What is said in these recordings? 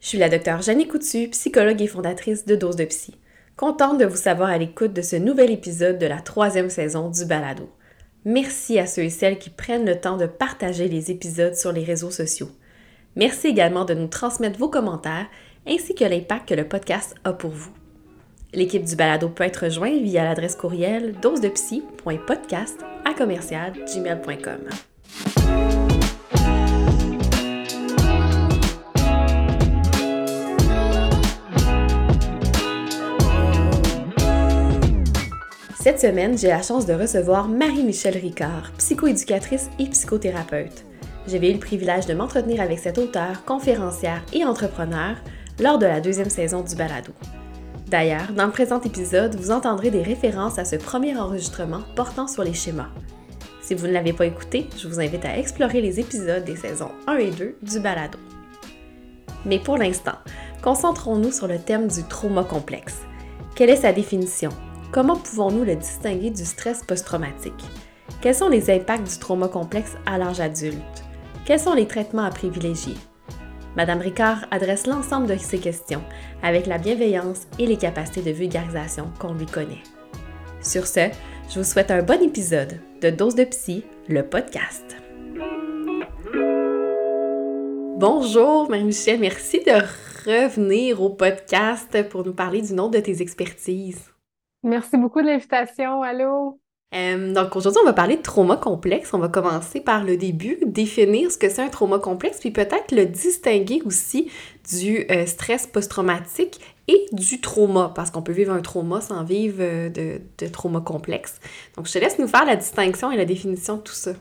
Je suis la docteure Jeannie Coutu, psychologue et fondatrice de Dose de Psy. Contente de vous savoir à l'écoute de ce nouvel épisode de la troisième saison du Balado. Merci à ceux et celles qui prennent le temps de partager les épisodes sur les réseaux sociaux. Merci également de nous transmettre vos commentaires ainsi que l'impact que le podcast a pour vous. L'équipe du balado peut être rejointe via l'adresse courriel dosedepsy.podcast à commercial.gmail.com. Cette semaine, j'ai la chance de recevoir Marie-Michel Ricard, psychoéducatrice et psychothérapeute. J'avais eu le privilège de m'entretenir avec cette auteure, conférencière et entrepreneur lors de la deuxième saison du balado. D'ailleurs, dans le présent épisode, vous entendrez des références à ce premier enregistrement portant sur les schémas. Si vous ne l'avez pas écouté, je vous invite à explorer les épisodes des saisons 1 et 2 du balado. Mais pour l'instant, concentrons-nous sur le thème du trauma complexe. Quelle est sa définition? Comment pouvons-nous le distinguer du stress post-traumatique? Quels sont les impacts du trauma complexe à l'âge adulte? Quels sont les traitements à privilégier? Madame Ricard adresse l'ensemble de ces questions avec la bienveillance et les capacités de vulgarisation qu'on lui connaît. Sur ce, je vous souhaite un bon épisode de Dose de Psy, le podcast. Bonjour Marie-Michel, merci de revenir au podcast pour nous parler du nom de tes expertises. Merci beaucoup de l'invitation. Allô? Euh, donc aujourd'hui, on va parler de trauma complexe. On va commencer par le début, définir ce que c'est un trauma complexe, puis peut-être le distinguer aussi du euh, stress post-traumatique et du trauma, parce qu'on peut vivre un trauma sans vivre euh, de, de, trauma complexe. Donc je te laisse nous faire la distinction et la définition de tout ça.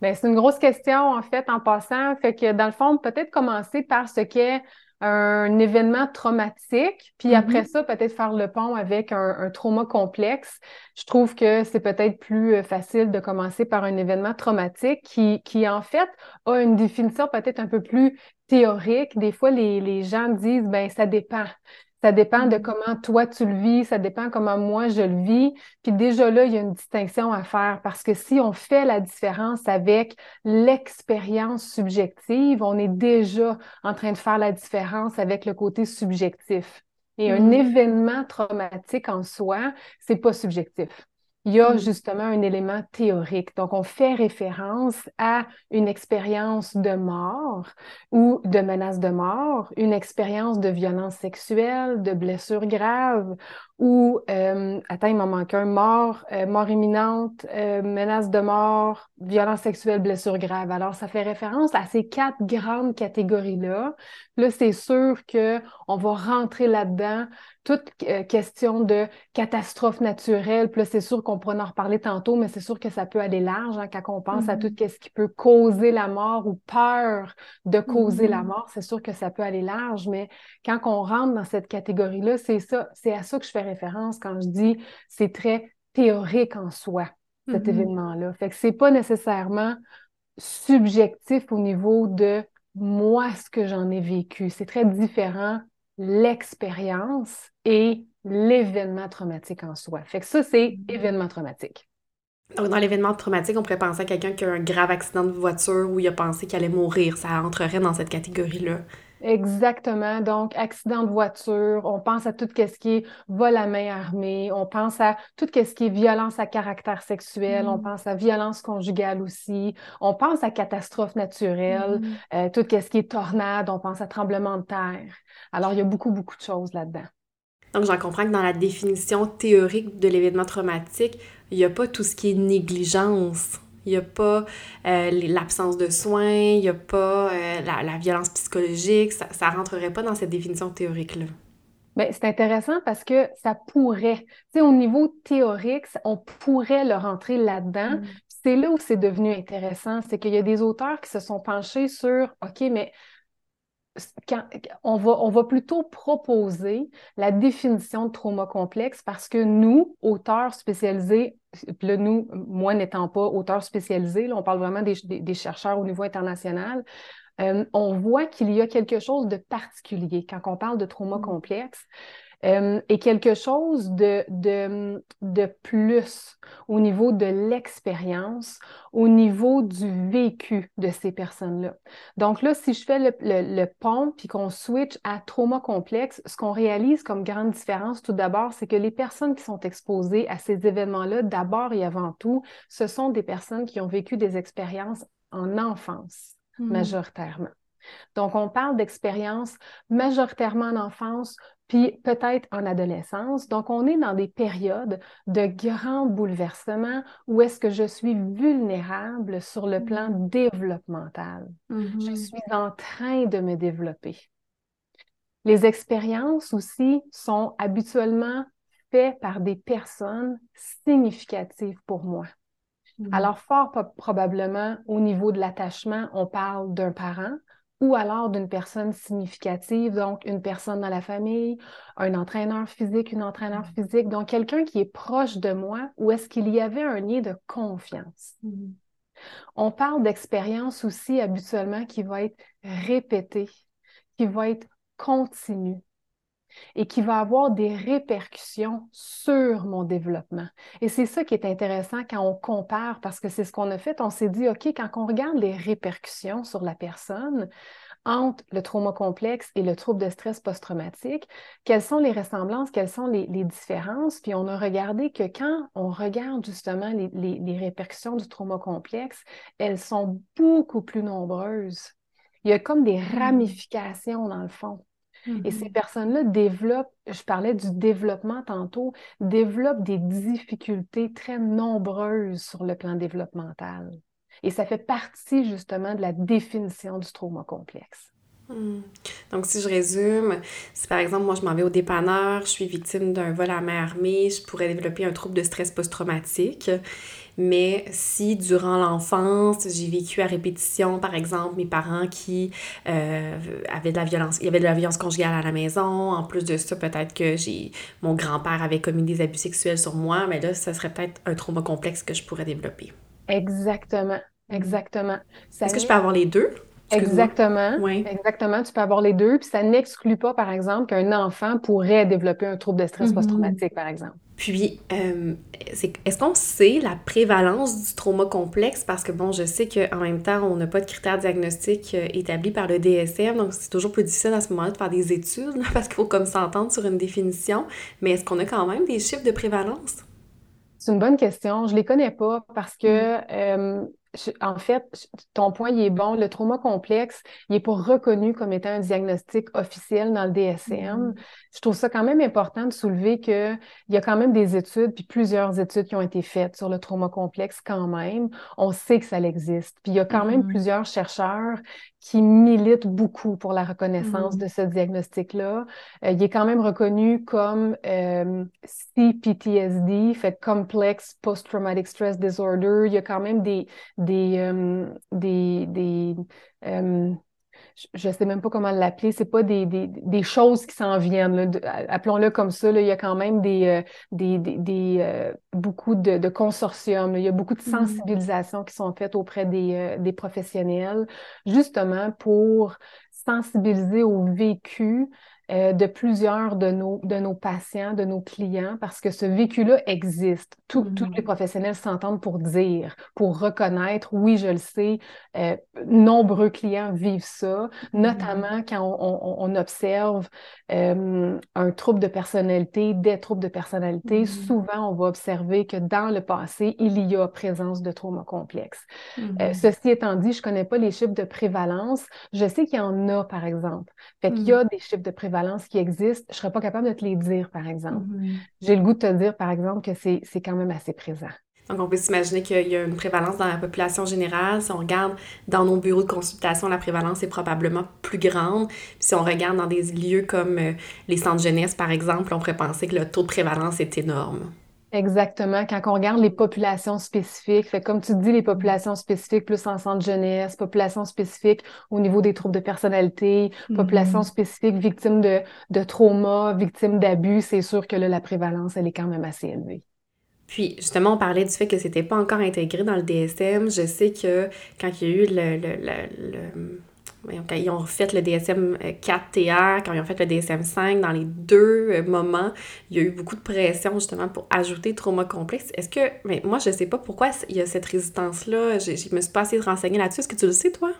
Bien, c'est une grosse question en fait en passant. Fait que dans le fond, peut-être commencer par ce qu'est un événement traumatique, puis après mm-hmm. ça, peut-être faire le pont avec un, trauma complexe. Je trouve que c'est peut-être plus euh, facile de commencer par un événement traumatique qui, qui en fait, a une définition peut-être un peu plus théorique. Des fois, les, les gens disent, ben ça dépend. Ça dépend de mm-hmm. comment toi tu le vis, ça dépend comment moi je le vis. Puis déjà là, il y a une distinction à faire parce que si on fait la différence avec l'expérience subjective, on est déjà en train de faire la différence avec le côté subjectif. Et un mm-hmm. événement traumatique en soi, c'est pas subjectif il y a mm. justement un élément théorique. Donc, on fait référence à une expérience de mort ou de menace de mort, une expérience de violence sexuelle, de blessure grave ou, euh, attends, il m'en manque un, mort, euh, mort imminente, euh, menace de mort, violence sexuelle, blessure grave. Alors, ça fait référence à ces quatre grandes catégories-là. Là, c'est sûr qu'on va rentrer là-dedans toute euh, question de catastrophe naturelle. Puis là, c'est sûr qu'on pourra en reparler tantôt, mais c'est sûr que ça peut aller large hein, quand on pense à tout mm-hmm. ce qui peut causer la mort ou peur de causer la mm-hmm. mort. C'est sûr que ça peut aller large, mais quand on rentre dans cette catégorie-là, c'est ça, c'est à ça que je fais référence quand je dis c'est très théorique en soi, cet mm-hmm. événement-là. Fait que c'est pas nécessairement subjectif au niveau de moi, ce que j'en ai vécu. C'est très différent l'expérience et l'événement traumatique en soi. Fait que ça, c'est mm-hmm. événement traumatique. Donc, dans l'événement traumatique, on pourrait penser à quelqu'un qui a un grave accident de voiture où il a pensé qu'il allait mourir. Ça entrerait dans cette catégorie-là. Exactement. Donc, accident de voiture, on pense à tout ce qui est vol à main armée, on pense à tout ce qui est violence à caractère sexuel, on mm. pense à violence conjugale aussi, on pense à catastrophe naturelle, mm. euh, tout ce qui est tornade, on pense à tremblement de terre. Alors, il y a beaucoup, beaucoup de choses là-dedans. Donc, j'en comprends que dans la définition théorique de l'événement traumatique, il n'y a pas tout ce qui est négligence il n'y a pas euh, l'absence de soins, il n'y a pas euh, la, violence psychologique. Ça ne rentrerait pas dans cette définition théorique-là. Bien, c'est intéressant parce que ça pourrait, tu sais, au niveau théorique, on pourrait le rentrer là-dedans. Mm. C'est là où c'est devenu intéressant, c'est qu'il y a des auteurs qui se sont penchés sur, OK, mais on, va, on va plutôt proposer la définition de trauma complexe parce que nous, auteurs spécialisés, là, nous, moi n'étant pas auteur spécialisé, on parle vraiment des, chercheurs au niveau international, euh, on voit qu'il y a quelque chose de particulier quand on parle de trauma mmh. complexe. Euh, est quelque chose de, de, de, plus au niveau de l'expérience, au niveau du vécu de ces personnes-là. Donc là, si je fais le, le, le pont puis qu'on switch à trauma complexe, ce qu'on réalise comme grande différence tout d'abord, c'est que les personnes qui sont exposées à ces événements-là, d'abord et avant tout, ce sont des personnes qui ont vécu des expériences en enfance, hmm. majoritairement. Donc, on parle d'expériences majoritairement en enfance, puis peut-être en adolescence. Donc, on est dans des périodes de grands bouleversements où est-ce que je suis vulnérable sur le plan mm-hmm. développemental. Je mm-hmm. suis en train de me développer. Les expériences aussi sont habituellement faites par des personnes significatives pour moi. Mm-hmm. Alors, fort probablement, au niveau de l'attachement, on parle d'un parent, ou alors d'une personne significative, donc une personne dans la famille, un entraîneur physique, une entraîneur mm. physique, donc quelqu'un qui est proche de moi, ou est-ce qu'il y avait un lien de confiance? Mm. On parle d'expérience aussi habituellement qui va être répétée, qui va être continue et qui va avoir des répercussions sur mon développement. Et c'est ça qui est intéressant quand on compare, parce que c'est ce qu'on a fait. On s'est dit, OK, quand on regarde les répercussions sur la personne, entre le trauma complexe et le trouble de stress post-traumatique, quelles sont les ressemblances, quelles sont les, différences? Puis on a regardé que quand on regarde justement les, les, répercussions du trauma complexe, elles sont beaucoup plus nombreuses. Il y a comme des mmh. ramifications dans le fond. Et ces mm-hmm. personnes-là développent, je parlais du développement tantôt, développent des difficultés très nombreuses sur le plan développemental. Et ça fait partie justement de la définition du trauma complexe. Hmm. Donc, si je résume, si par exemple, moi, je m'en vais au dépanneur, je suis victime d'un vol à main armée, je pourrais développer un trouble de stress post-traumatique. Mais si durant l'enfance, j'ai vécu à répétition, par exemple, mes parents qui euh, avaient de la violence, il y avait de la violence conjugale à la maison, en plus de ça, peut-être que j'ai mon grand-père avait commis des abus sexuels sur moi, mais là, ça serait peut-être un trauma complexe que je pourrais développer. Exactement, exactement. Est-ce que je peux avoir les deux? Exactement. Exactement. Tu peux avoir les deux. Puis ça n'exclut pas, par exemple, qu'un enfant pourrait développer un trouble de stress mm-hmm. post-traumatique, par exemple. Puis, euh, est-ce qu'on sait la prévalence du trauma complexe? Parce que, bon, je sais qu'en même temps, on n'a pas de critères diagnostiques euh, établis par le DSM, donc c'est toujours plus difficile à ce moment-là de faire des études, parce qu'il faut comme s'entendre sur une définition. Mais est-ce qu'on a quand même des chiffres de prévalence? C'est une bonne question. Je les connais pas parce que mm. euh, en fait, ton point il est bon. Le trauma complexe, il n'est pas reconnu comme étant un diagnostic officiel dans le DSM. Mm-hmm. Je trouve ça quand même important de soulever qu'il y a quand même des études, puis plusieurs études qui ont été faites sur le trauma complexe quand même. On sait que ça existe. Puis il y a quand même mm-hmm. plusieurs chercheurs qui militent beaucoup pour la reconnaissance mm-hmm. de ce diagnostic-là. Euh, il est quand même reconnu comme euh, CPTSD, fait Complex Post-Traumatic Stress Disorder. Il y a quand même des, des, euh, des, des euh, je ne sais même pas comment l'appeler, c'est pas des, des, des, choses qui s'en viennent, appelons-le comme ça, là, il y a quand même des, euh, des, des beaucoup de, de consortiums, il y a beaucoup de mmh. sensibilisation qui sont faites auprès des, des professionnels, justement pour sensibiliser au vécu euh, de plusieurs de nos, de nos patients, de nos clients, parce que ce vécu-là existe. Tous les mm-hmm. professionnels s'entendent pour dire, pour reconnaître, oui, je le sais, euh, nombreux clients vivent ça, mm-hmm. notamment quand on, on, observe euh, un trouble de personnalité, des troubles de personnalité. Mm-hmm. Souvent, on va observer que dans le passé, il y a présence de trauma complexe. ceci étant dit, je connais pas les chiffres de prévalence. Je sais qu'il y en a, par exemple. Fait qu'il y a des chiffres de prévalence qui existent, je ne serais pas capable de te les dire, par exemple. Mm-hmm. J'ai le goût de te dire, par exemple, que c'est quand même assez présent. Donc, on peut s'imaginer qu'il y a une prévalence dans la population générale. Si on regarde dans nos bureaux de consultation, la prévalence est probablement plus grande. Puis si on regarde dans des lieux comme euh, les centres jeunesse, par exemple, on pourrait penser que le taux de prévalence est énorme. Exactement. Quand on regarde les populations spécifiques, fait comme tu dis, les populations spécifiques plus en centre jeunesse, populations spécifiques au niveau des troubles de personnalité, populations mm-hmm. spécifiques victimes de, de trauma, victimes d'abus, c'est sûr que là, la prévalence, elle est quand même assez élevée. Puis, justement, on parlait du fait que c'était pas encore intégré dans le DSM. Je sais que quand il y a eu le, le, le quand ils ont fait le DSM-4-TR, quand ils ont fait le DSM-5, dans les deux euh, moments, il y a eu beaucoup de pression justement pour ajouter trauma complexe. Est-ce que, mais moi je sais pas pourquoi il y a cette résistance-là, je, je me suis pas assez renseignée là-dessus. Est-ce que tu le sais, toi?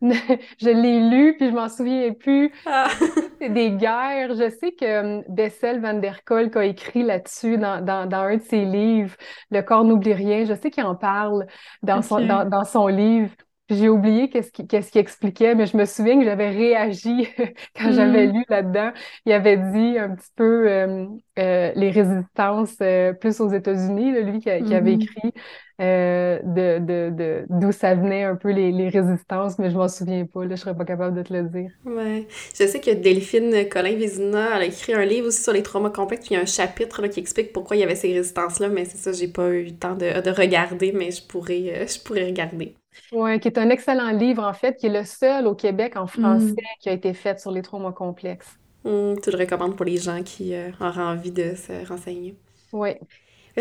je l'ai lu, puis je m'en souviens plus. Ah. C'est des guerres. Je sais que hum, Bessel van der Kolk a écrit là-dessus dans, dans, dans, un de ses livres, Le corps n'oublie rien. Je sais qu'il en parle dans, son, dans, dans son livre. J'ai oublié qu'est-ce qu'il qu qu expliquait, mais je me souviens que j'avais réagi quand j'avais mm. lu là-dedans. Il avait dit un petit peu euh, euh, les résistances euh, plus aux États-Unis, lui qui, qui, avait mm-hmm. Écrit de, de, de d'où ça venait un peu les, les résistances, mais je m'en souviens pas, là, je serais pas capable de te le dire. Ouais. Je sais que Delphine Colin-Vézina, elle a écrit un livre aussi sur les traumas complexes, puis il y a un chapitre là, qui explique pourquoi il y avait ces résistances-là, mais c'est ça, j'ai pas eu le temps de, de regarder, mais je pourrais, je pourrais regarder. Oui, qui est un excellent livre, en fait, qui est le seul au Québec en français mm. qui a été fait sur les traumas complexes. Mm, tu le recommandes pour les gens qui euh, auraient envie de se renseigner. Oui.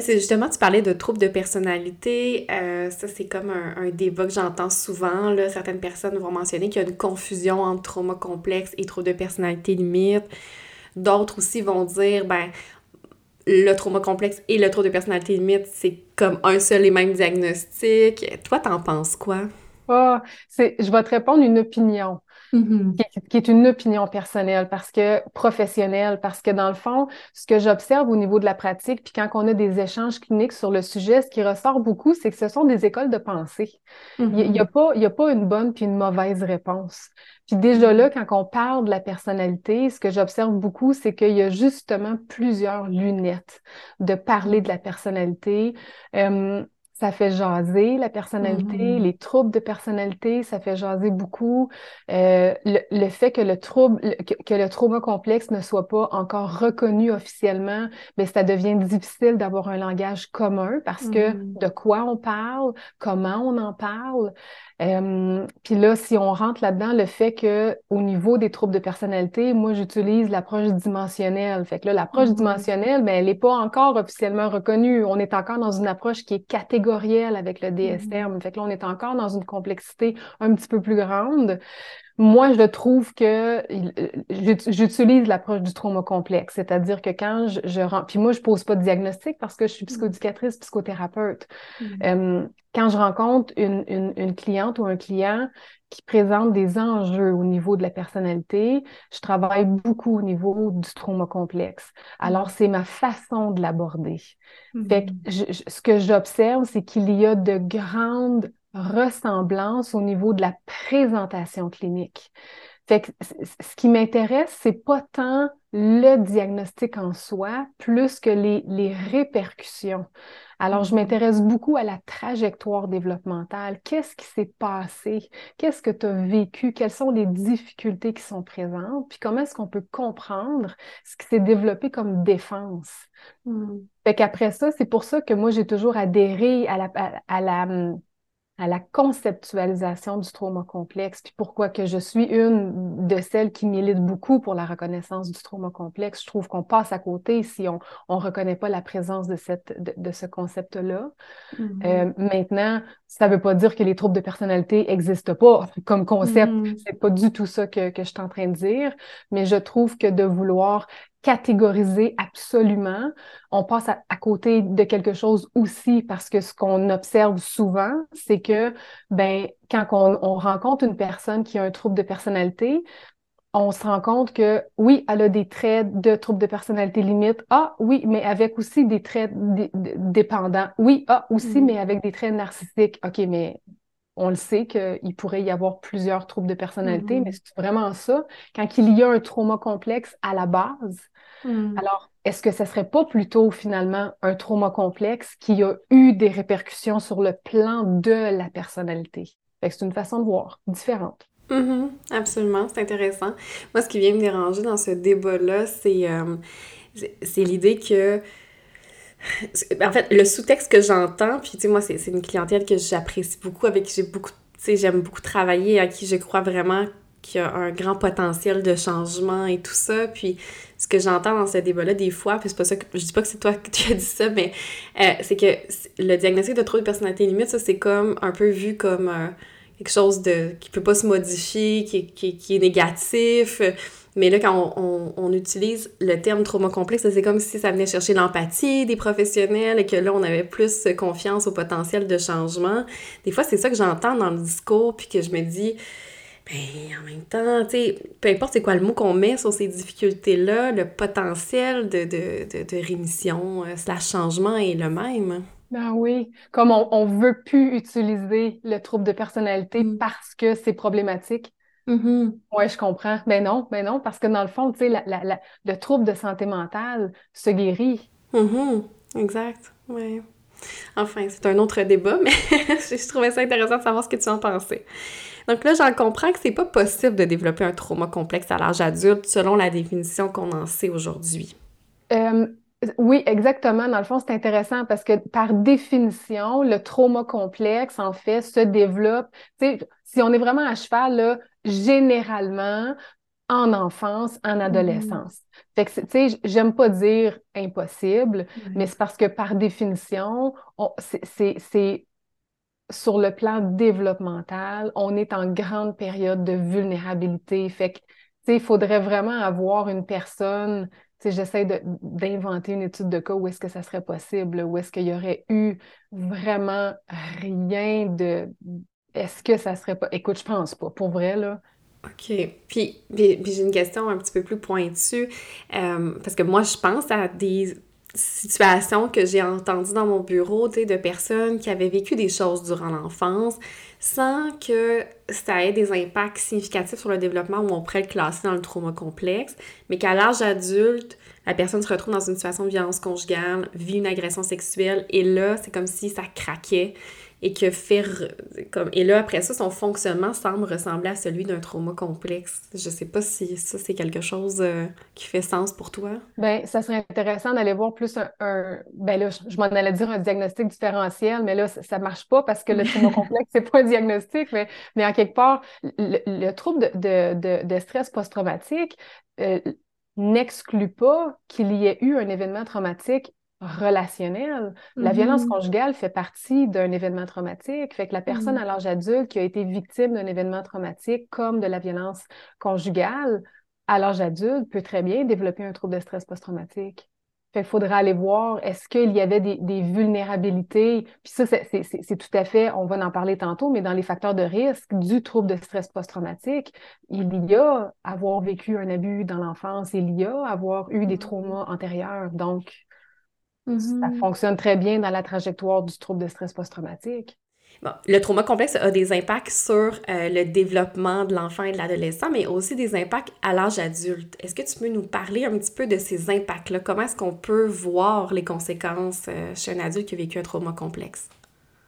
C'est justement, tu parlais de troubles de personnalité. Euh, ça, c'est comme un, débat que j'entends souvent. Certaines personnes vont mentionner qu'il y a une confusion entre trauma complexe et troubles de personnalité limite. D'autres aussi vont dire, ben, le trauma complexe et le trouble de personnalité limite, c'est comme un seul et même diagnostic. Toi, t'en penses quoi? Ah, je vais te répondre une opinion. Mm-hmm. qui, est une opinion personnelle parce que professionnelle, parce que dans le fond, ce que j'observe au niveau de la pratique, puis quand on a des échanges cliniques sur le sujet, ce qui ressort beaucoup, c'est que ce sont des écoles de pensée. Il n'y a, mm-hmm. pas, a pas une bonne puis une mauvaise réponse. Puis déjà là, quand on parle de la personnalité, ce que j'observe beaucoup, c'est qu'il y a justement plusieurs lunettes de parler de la personnalité. Euh, ça fait jaser la personnalité, mm-hmm. les troubles de personnalité, ça fait jaser beaucoup. Euh, le, fait que le trouble, que, le trauma complexe ne soit pas encore reconnu officiellement, mais ben, ça devient difficile d'avoir un langage commun parce que mm-hmm. de quoi on parle, comment on en parle. Euh, puis là, si on rentre là-dedans, le fait que au niveau des troubles de personnalité, moi, j'utilise l'approche dimensionnelle. Fait que là, l'approche mm-hmm. dimensionnelle, ben, elle n'est pas encore officiellement reconnue. On est encore dans une approche qui est catégorielle avec le DSM. Mm-hmm. Fait que là, on est encore dans une complexité un petit peu plus grande. Moi, je trouve que euh, j'utilise l'approche du trauma complexe, c'est-à-dire que quand je, je puis moi, je pose pas de diagnostic parce que je suis mmh. psychoducatrice, psychothérapeute. Mmh. Euh, quand je rencontre une, une, une, cliente ou un client qui présente des enjeux au niveau de la personnalité, je travaille beaucoup au niveau du trauma complexe. Alors, mmh. c'est ma façon de l'aborder. Fait que ce que j'observe, c'est qu'il y a de grandes ressemblance au niveau de la présentation clinique. Fait que ce qui m'intéresse, c'est pas tant le diagnostic en soi, plus que les, les répercussions. Alors, je mm-hmm. m'intéresse beaucoup à la trajectoire développementale. Qu'est-ce qui s'est passé? Qu'est-ce que tu as vécu? Quelles sont les difficultés qui sont présentes? Puis comment est-ce qu'on peut comprendre ce qui s'est développé comme défense? Mm. Fait qu'après ça, c'est pour ça que moi, j'ai toujours adhéré à la, à la hum, à la conceptualisation du trauma complexe, puis pourquoi que je suis une de celles qui milite beaucoup pour la reconnaissance du trauma complexe. Je trouve qu'on passe à côté si on ne reconnaît pas la présence de, cette, de, ce concept-là. Mm-hmm. euh, maintenant, ça ne veut pas dire que les troubles de personnalité n'existent pas comme concept. Mm-hmm. C'est pas du tout ça que, que je suis en train de dire, mais je trouve que de vouloir catégoriser absolument. On passe à, côté de quelque chose aussi parce que ce qu'on observe souvent, c'est que ben quand on, on, rencontre une personne qui a un trouble de personnalité, on se rend compte que oui, elle a des traits de trouble de personnalité limite. Ah oui, mais avec aussi des traits dépendants. Oui, ah aussi, mm-hmm. mais avec des traits narcissiques. OK, mais on le sait qu'il pourrait y avoir plusieurs troubles de personnalité, mais mm-hmm. c'est vraiment ça. Quand il y a un trauma complexe à la base, mm. alors est-ce que ce serait pas plutôt finalement un trauma complexe qui a eu des répercussions sur le plan de la personnalité? c'est une façon de voir différente. Mm-hmm. absolument, c'est intéressant. Moi, ce qui vient me déranger dans ce débat-là, c'est euh, l'idée que en fait, le sous-texte que j'entends, puis tu sais, moi, c'est une clientèle que j'apprécie beaucoup, avec qui j'ai beaucoup, tu sais, j'aime beaucoup travailler, à qui je crois vraiment qu'il y a un grand potentiel de changement et tout ça. Puis ce que j'entends dans ce débat-là, des fois, puis c'est pas ça que je dis pas que c'est toi qui as dit ça, mais euh, c'est que le diagnostic de trouble de personnalité limite, ça, c'est comme un peu vu comme quelque chose de qui peut pas se modifier, qui, qui, est négatif. Mais là, quand on, on, utilise le terme trauma complexe, c'est comme si ça venait chercher l'empathie des professionnels et que là, on avait plus confiance au potentiel de changement. Des fois, c'est ça que j'entends dans le discours, puis que je me dis, ben, en même temps, tu sais, peu importe c'est quoi le mot qu'on met sur ces difficultés-là, le potentiel de, de, de, de rémission euh, slash changement est le même. Ben oui, comme on ne veut plus utiliser le trouble de personnalité mm. parce que c'est problématique. Mm-hmm. Oui, je comprends. Ben non, ben non, parce que dans le fond, tu sais, la, la, le trouble de santé mentale se guérit. Mm-hmm. Exact, oui. Enfin, c'est un autre débat, mais je trouvais ça intéressant de savoir ce que tu en pensais. Donc là, j'en comprends que c'est pas possible de développer un trauma complexe à l'âge adulte selon la définition qu'on en sait aujourd'hui. Euh, oui, exactement. Dans le fond, c'est intéressant parce que par définition, le trauma complexe, en fait, se développe. Si on est vraiment à cheval, là, généralement, en enfance, en adolescence. Mm. Fait que, tu sais, j'aime pas dire impossible, mais c'est parce que par définition, c'est sur le plan développemental, on est en grande période de vulnérabilité. Fait que, tu sais, il faudrait vraiment avoir une personne j'essaie d'inventer une étude de cas où est-ce que ça serait possible, où est-ce qu'il y aurait eu vraiment rien de. Est-ce que ça serait pas. Écoute, je pense pas. Pour vrai, là. OK. Puis, j'ai une question un petit peu plus pointue. Euh, parce que moi, je pense à des situations que j'ai entendues dans mon bureau, de personnes qui avaient vécu des choses durant l'enfance sans que ça ait des impacts significatifs sur le développement où on pourrait le classer dans le trauma complexe, mais qu'à l'âge adulte, la personne se retrouve dans une situation de violence conjugale, vit une agression sexuelle, et là, c'est comme si ça craquait et que faire comme et là après ça son fonctionnement semble ressembler à celui d'un trauma complexe. Je sais pas si ça c'est quelque chose euh, qui fait sens pour toi. Ben ça serait intéressant d'aller voir plus un, ben là je, m'en allais dire un diagnostic différentiel mais là ça, marche pas parce que le trauma complexe c'est pas un diagnostic mais mais en quelque part le, trouble de, de, de, stress post-traumatique euh, n'exclut pas qu'il y ait eu un événement traumatique relationnel. La violence mm-hmm. conjugale fait partie d'un événement traumatique. Fait que la personne mm-hmm. à l'âge adulte qui a été victime d'un événement traumatique comme de la violence conjugale, à l'âge adulte, peut très bien développer un trouble de stress post-traumatique. Fait qu'il faudra aller voir, est-ce qu'il y avait des, vulnérabilités? Puis ça, c'est tout à fait, on va en parler tantôt, mais dans les facteurs de risque du trouble de stress post-traumatique, il y a avoir vécu un abus dans l'enfance, il y a avoir eu des mm-hmm. traumas antérieurs. Donc, ça mm-hmm. fonctionne très bien dans la trajectoire du trouble de stress post-traumatique. Bon, le trauma complexe a des impacts sur euh, le développement de l'enfant et de l'adolescent, mais aussi des impacts à l'âge adulte. Est-ce que tu peux nous parler un petit peu de ces impacts-là? Comment est-ce qu'on peut voir les conséquences euh, chez un adulte qui a vécu un trauma complexe?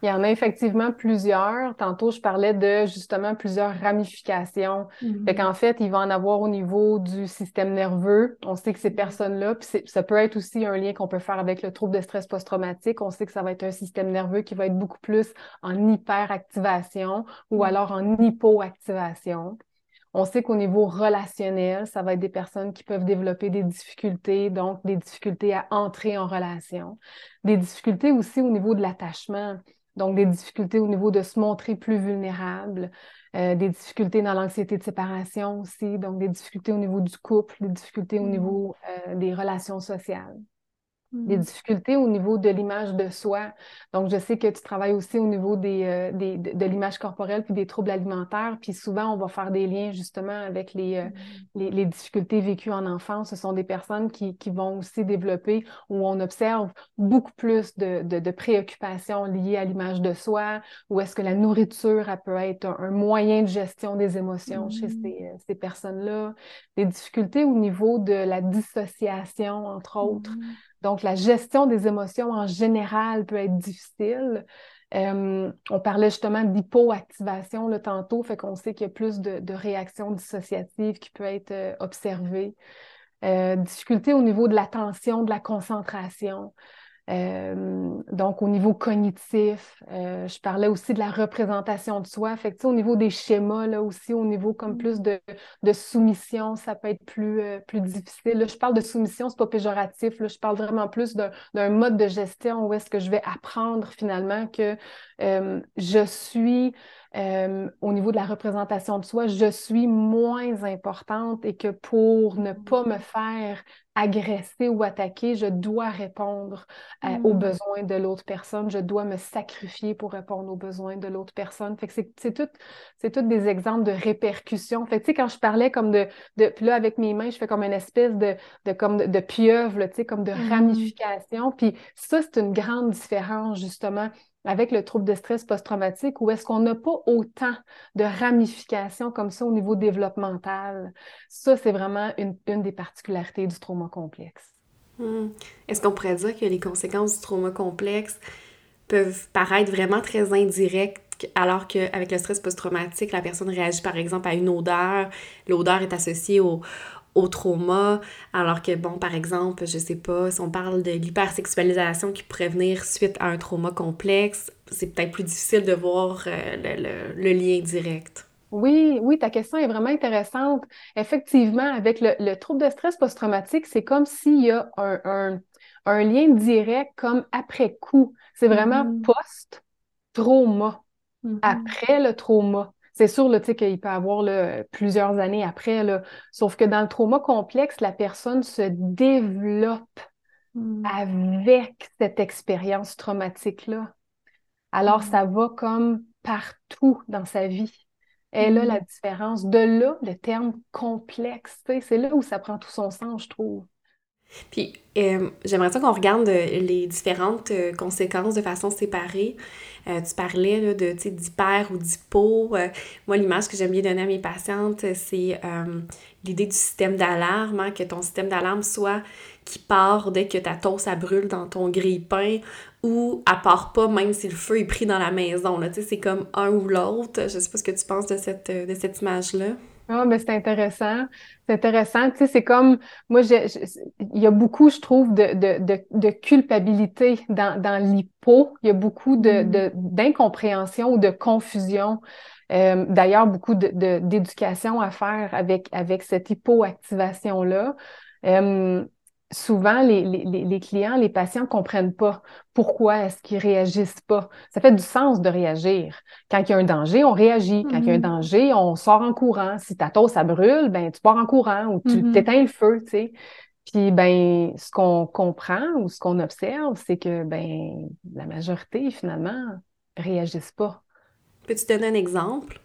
Il y en a effectivement plusieurs. Tantôt, je parlais de justement plusieurs ramifications. Mm Fait qu'en fait, il va en avoir au niveau du système nerveux. On sait que ces personnes-là, puis ça peut être aussi un lien qu'on peut faire avec le trouble de stress post-traumatique. On sait que ça va être un système nerveux qui va être beaucoup plus en hyperactivation ou mm. alors en hypoactivation. On sait qu'au niveau relationnel, ça va être des personnes qui peuvent développer des difficultés, donc des difficultés à entrer en relation, des difficultés aussi au niveau de l'attachement. Donc, des difficultés au niveau de se montrer plus vulnérable, euh, des difficultés dans l'anxiété de séparation aussi, donc des difficultés au niveau du couple, des difficultés au mmh. niveau euh, des relations sociales des mm. difficultés au niveau de l'image de soi. Donc, je sais que tu travailles aussi au niveau des, euh, des de, l'image corporelle puis des troubles alimentaires. Puis souvent, on va faire des liens justement avec les, euh, mm. les, les, difficultés vécues en enfance. Ce sont des personnes qui, qui, vont aussi développer où on observe beaucoup plus de, de, de préoccupations liées à l'image de soi, ou est-ce que la nourriture elle peut être un, moyen de gestion des émotions chez mm. ces, euh, ces personnes-là. Des difficultés au niveau de la dissociation, entre autres. Donc, la gestion des émotions en général peut être difficile. Euh, on parlait justement d'hypoactivation le tantôt, fait qu'on sait qu'il y a plus de, réactions dissociatives qui peuvent être euh, observées. Euh, difficulté au niveau de l'attention, de la concentration. Euh, donc, au niveau cognitif, euh, je parlais aussi de la représentation de soi. Fait que, au niveau des schémas, là aussi, au niveau comme plus de, de soumission, ça peut être plus, euh, plus difficile. Là, je parle de soumission, c'est pas péjoratif. Là, je parle vraiment plus d'un mode de gestion où est-ce que je vais apprendre finalement que je suis euh, au niveau de la représentation de soi, je suis moins importante et que pour ne mm. pas me faire agresser ou attaquer, je dois répondre euh, aux mm. besoins de l'autre personne, je dois me sacrifier pour répondre aux besoins de l'autre personne. Fait que c'est tout, c'est tous des exemples de répercussions. Fait que, tu sais, quand je parlais comme de, de, puis là, avec mes mains, je fais comme une espèce de, de comme de, pieuvre, tu sais, comme de mm. ramification. Puis ça, c'est une grande différence, justement, avec le trouble de stress post-traumatique où est-ce qu'on n'a pas autant de ramifications comme ça au niveau développemental? Ça, c'est vraiment une, des particularités du trauma complexe. Hmm. Est-ce qu'on pourrait dire que les conséquences du trauma complexe peuvent paraître vraiment très indirectes alors qu'avec le stress post-traumatique, la personne réagit par exemple à une odeur, l'odeur est associée au, au trauma, alors que, bon, par exemple, je sais pas, si on parle de l'hypersexualisation qui pourrait venir suite à un trauma complexe, c'est peut-être plus difficile de voir euh, le, lien direct. Oui, oui, ta question est vraiment intéressante. Effectivement, avec le, trouble de stress post-traumatique, c'est comme s'il y a un, lien direct comme après coup. C'est vraiment mm-hmm. post-trauma, mm-hmm. après le trauma. C'est sûr qu'il peut y avoir plusieurs années après, là, sauf que dans le trauma complexe, la personne se développe hmm. avec cette expérience traumatique-là. Alors, hmm. ça va comme partout dans sa vie. Et là, la hmm. différence. De là, le terme complexe, c'est là où ça prend tout son sens, je trouve. Puis, euh, j'aimerais ça qu'on regarde euh, les différentes euh, conséquences de façon séparée. tu parlais là, de d'hyper ou d'hypo. moi, l'image que j'aime bien donner à mes patientes, c'est l'idée du système d'alarme, hein, que ton système d'alarme soit qui part dès que ta toast ça brûle dans ton grille-pain ou à part pas même si le feu est pris dans la maison. C'est comme un ou l'autre. Je sais pas ce que tu penses de cette, de cette image-là. Ah, mais c'est intéressant. C'est intéressant. Tu sais, c'est comme, moi, il y a beaucoup, je trouve, de, de, de, culpabilité dans, dans l'hypo. Il y a beaucoup de, mm. d'incompréhension ou de confusion. Euh, d'ailleurs, beaucoup d'éducation à faire avec, avec cette hypoactivation-là. Euh, souvent, les, les, les, clients, les patients ne comprennent pas pourquoi est-ce qu'ils réagissent pas. Ça fait du sens de réagir. Quand il y a un danger, on réagit. Quand il y a un mm-hmm. danger, on sort en courant. Si ta toast, ça brûle, ben, tu pars en courant ou tu mm-hmm. t'éteins le feu, tu sais. Puis, ben, ce qu'on comprend ou ce qu'on observe, c'est que, ben, la majorité, finalement, réagissent pas. Peux-tu donner un exemple?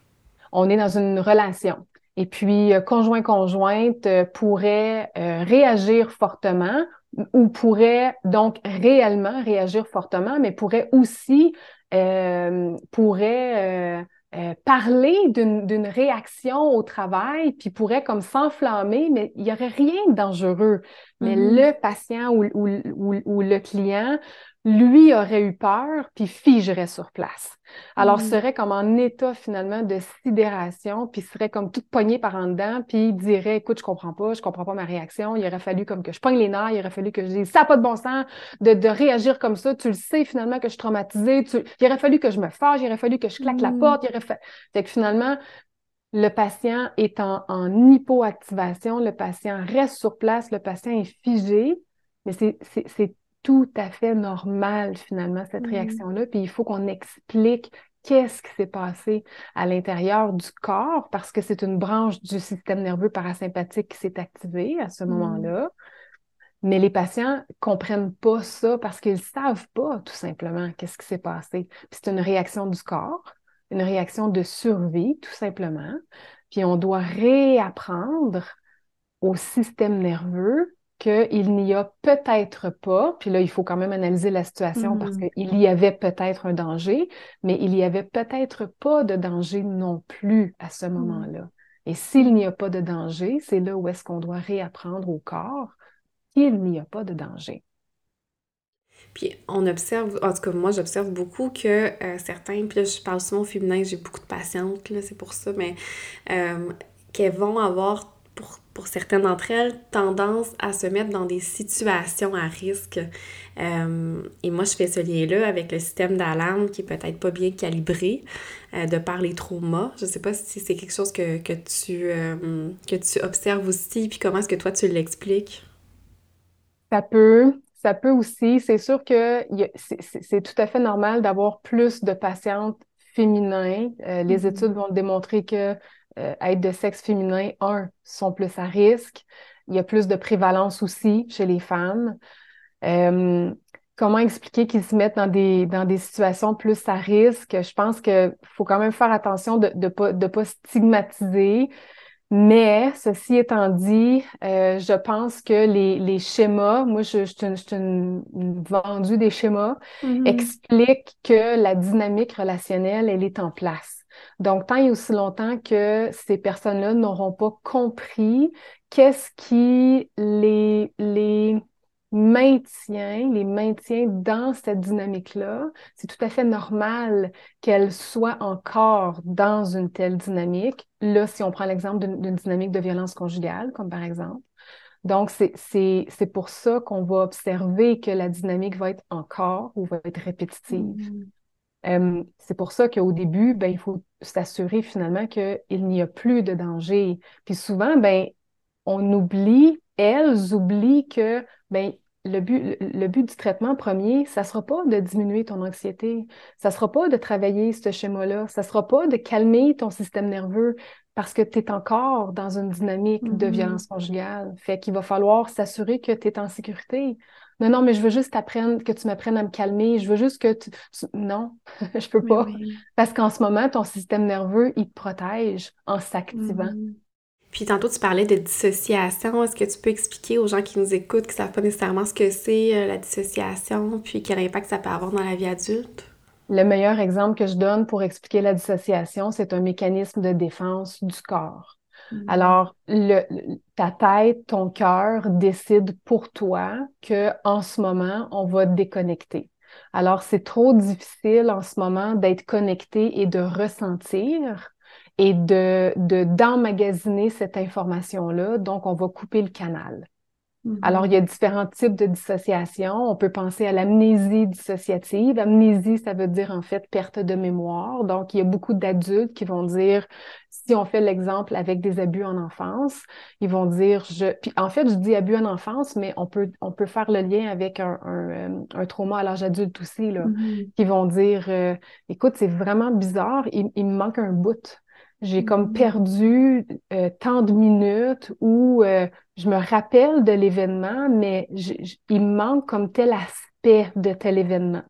On est dans une relation. Et puis, euh, conjoint-conjointe euh, pourrait euh, réagir fortement ou pourrait donc réellement réagir fortement, mais pourrait aussi pourrait parler d'une réaction au travail, puis pourrait comme s'enflammer, mais il n'y aurait rien de dangereux. Mais mm-hmm. le patient ou, ou, ou, le client lui aurait eu peur, puis figerait sur place. Alors, mm. serait comme en état finalement de sidération, puis serait comme toute poignée par en dedans, puis dirait, écoute, je comprends pas, je comprends pas ma réaction, il aurait fallu comme que je pogne les nerfs, il aurait fallu que je dise, ça n'a pas de bon sens de, de, réagir comme ça, tu le sais finalement que je suis traumatisée, il aurait fallu que je me fâche, il aurait fallu que je claque la mm. porte, il aurait fallu... Fait que finalement, le patient est en, en hypoactivation, le patient reste sur place, le patient est figé, mais c'est tout à fait normal, finalement, cette mmh. réaction-là. Puis il faut qu'on explique qu'est-ce qui s'est passé à l'intérieur du corps parce que c'est une branche du système nerveux parasympathique qui s'est activée à ce mmh. moment-là. Mais les patients comprennent pas ça parce qu'ils savent pas tout simplement qu'est-ce qui s'est passé. Puis c'est une réaction du corps, une réaction de survie tout simplement. Puis on doit réapprendre au système nerveux qu'il n'y a peut-être pas, puis là, il faut quand même analyser la situation parce mm. qu'il y avait peut-être un danger, mais il n'y avait peut-être pas de danger non plus à ce mm. moment-là. Et s'il n'y a pas de danger, c'est là où est-ce qu'on doit réapprendre au corps qu'il n'y a pas de danger. Puis on observe, en tout cas moi j'observe beaucoup que euh, certains, puis là je parle souvent au féminin, j'ai beaucoup de patientes, là, c'est pour ça, mais euh, qu'elles vont avoir pour, certaines d'entre elles, tendance à se mettre dans des situations à risque. Euh, et moi, je fais ce lien-là avec le système d'alarme qui est peut-être pas bien calibré euh, de par les traumas. Je sais pas si c'est quelque chose que, tu, euh, que tu observes aussi, puis comment est-ce que toi tu l'expliques? Ça peut, ça peut aussi. C'est sûr que c'est tout à fait normal d'avoir plus de patientes féminin. Euh, les mm-hmm. études vont démontrer que être de sexe féminin, un, sont plus à risque. Il y a plus de prévalence aussi chez les femmes. comment expliquer qu'ils se mettent dans des, dans des situations plus à risque? Je pense qu'il faut quand même faire attention de ne pas, de pas stigmatiser. Mais, ceci étant dit, euh, je pense que les, les schémas, moi, je, je, suis une, vendue des schémas, mm-hmm. expliquent que la dynamique relationnelle, elle est en place. Donc, tant et aussi longtemps que ces personnes-là n'auront pas compris qu'est-ce qui les, les maintient, les maintient dans cette dynamique-là, c'est tout à fait normal qu'elles soient encore dans une telle dynamique. Là, si on prend l'exemple d'une dynamique de violence conjugale, comme par exemple. Donc, c'est pour ça qu'on va observer que la dynamique va être encore ou va être répétitive. Mm-hmm. Euh, c'est pour ça qu'au début, ben, il faut s'assurer finalement qu'il n'y a plus de danger. Puis souvent, ben, on oublie, elles oublient que ben, le but, le but du traitement premier, ça ne sera pas de diminuer ton anxiété, ça ne sera pas de travailler ce schéma-là, ça ne sera pas de calmer ton système nerveux parce que tu es encore dans une dynamique de mm-hmm. violence conjugale. Fait qu'il va falloir s'assurer que tu es en sécurité. Non, non, mais je veux juste t'apprendre, que tu m'apprennes à me calmer. Je veux juste que tu. Non, je peux pas. Parce qu'en ce moment, ton système nerveux, il te protège en s'activant. Mm-hmm. Puis tantôt, tu parlais de dissociation. Est-ce que tu peux expliquer aux gens qui nous écoutent, qui ne savent pas nécessairement ce que c'est euh, la dissociation, puis quel impact ça peut avoir dans la vie adulte? Le meilleur exemple que je donne pour expliquer la dissociation, c'est un mécanisme de défense du corps. Mm-hmm. Alors, le, ta tête, ton cœur décide pour toi que en ce moment, on va déconnecter. Alors, c'est trop difficile en ce moment d'être connecté et de ressentir et de d'emmagasiner cette information-là. Donc, on va couper le canal. Alors, il y a mm-hmm. différents types de dissociation. On peut penser à l'amnésie dissociative. Amnésie, ça veut dire en fait perte de mémoire. Donc, il y a beaucoup d'adultes qui vont dire, si on fait l'exemple avec des abus en enfance, ils vont dire, je, puis en fait, je dis abus en enfance, mais on peut, on peut faire le lien avec un, un, euh, trauma à l'âge adulte aussi, là, mm-hmm. qui vont dire, euh, écoute, c'est vraiment bizarre, il, il me manque un bout j'ai comme mm-hmm. perdu euh, tant de minutes où euh, je me rappelle de l'événement, mais il manque comme tel aspect de tel événement.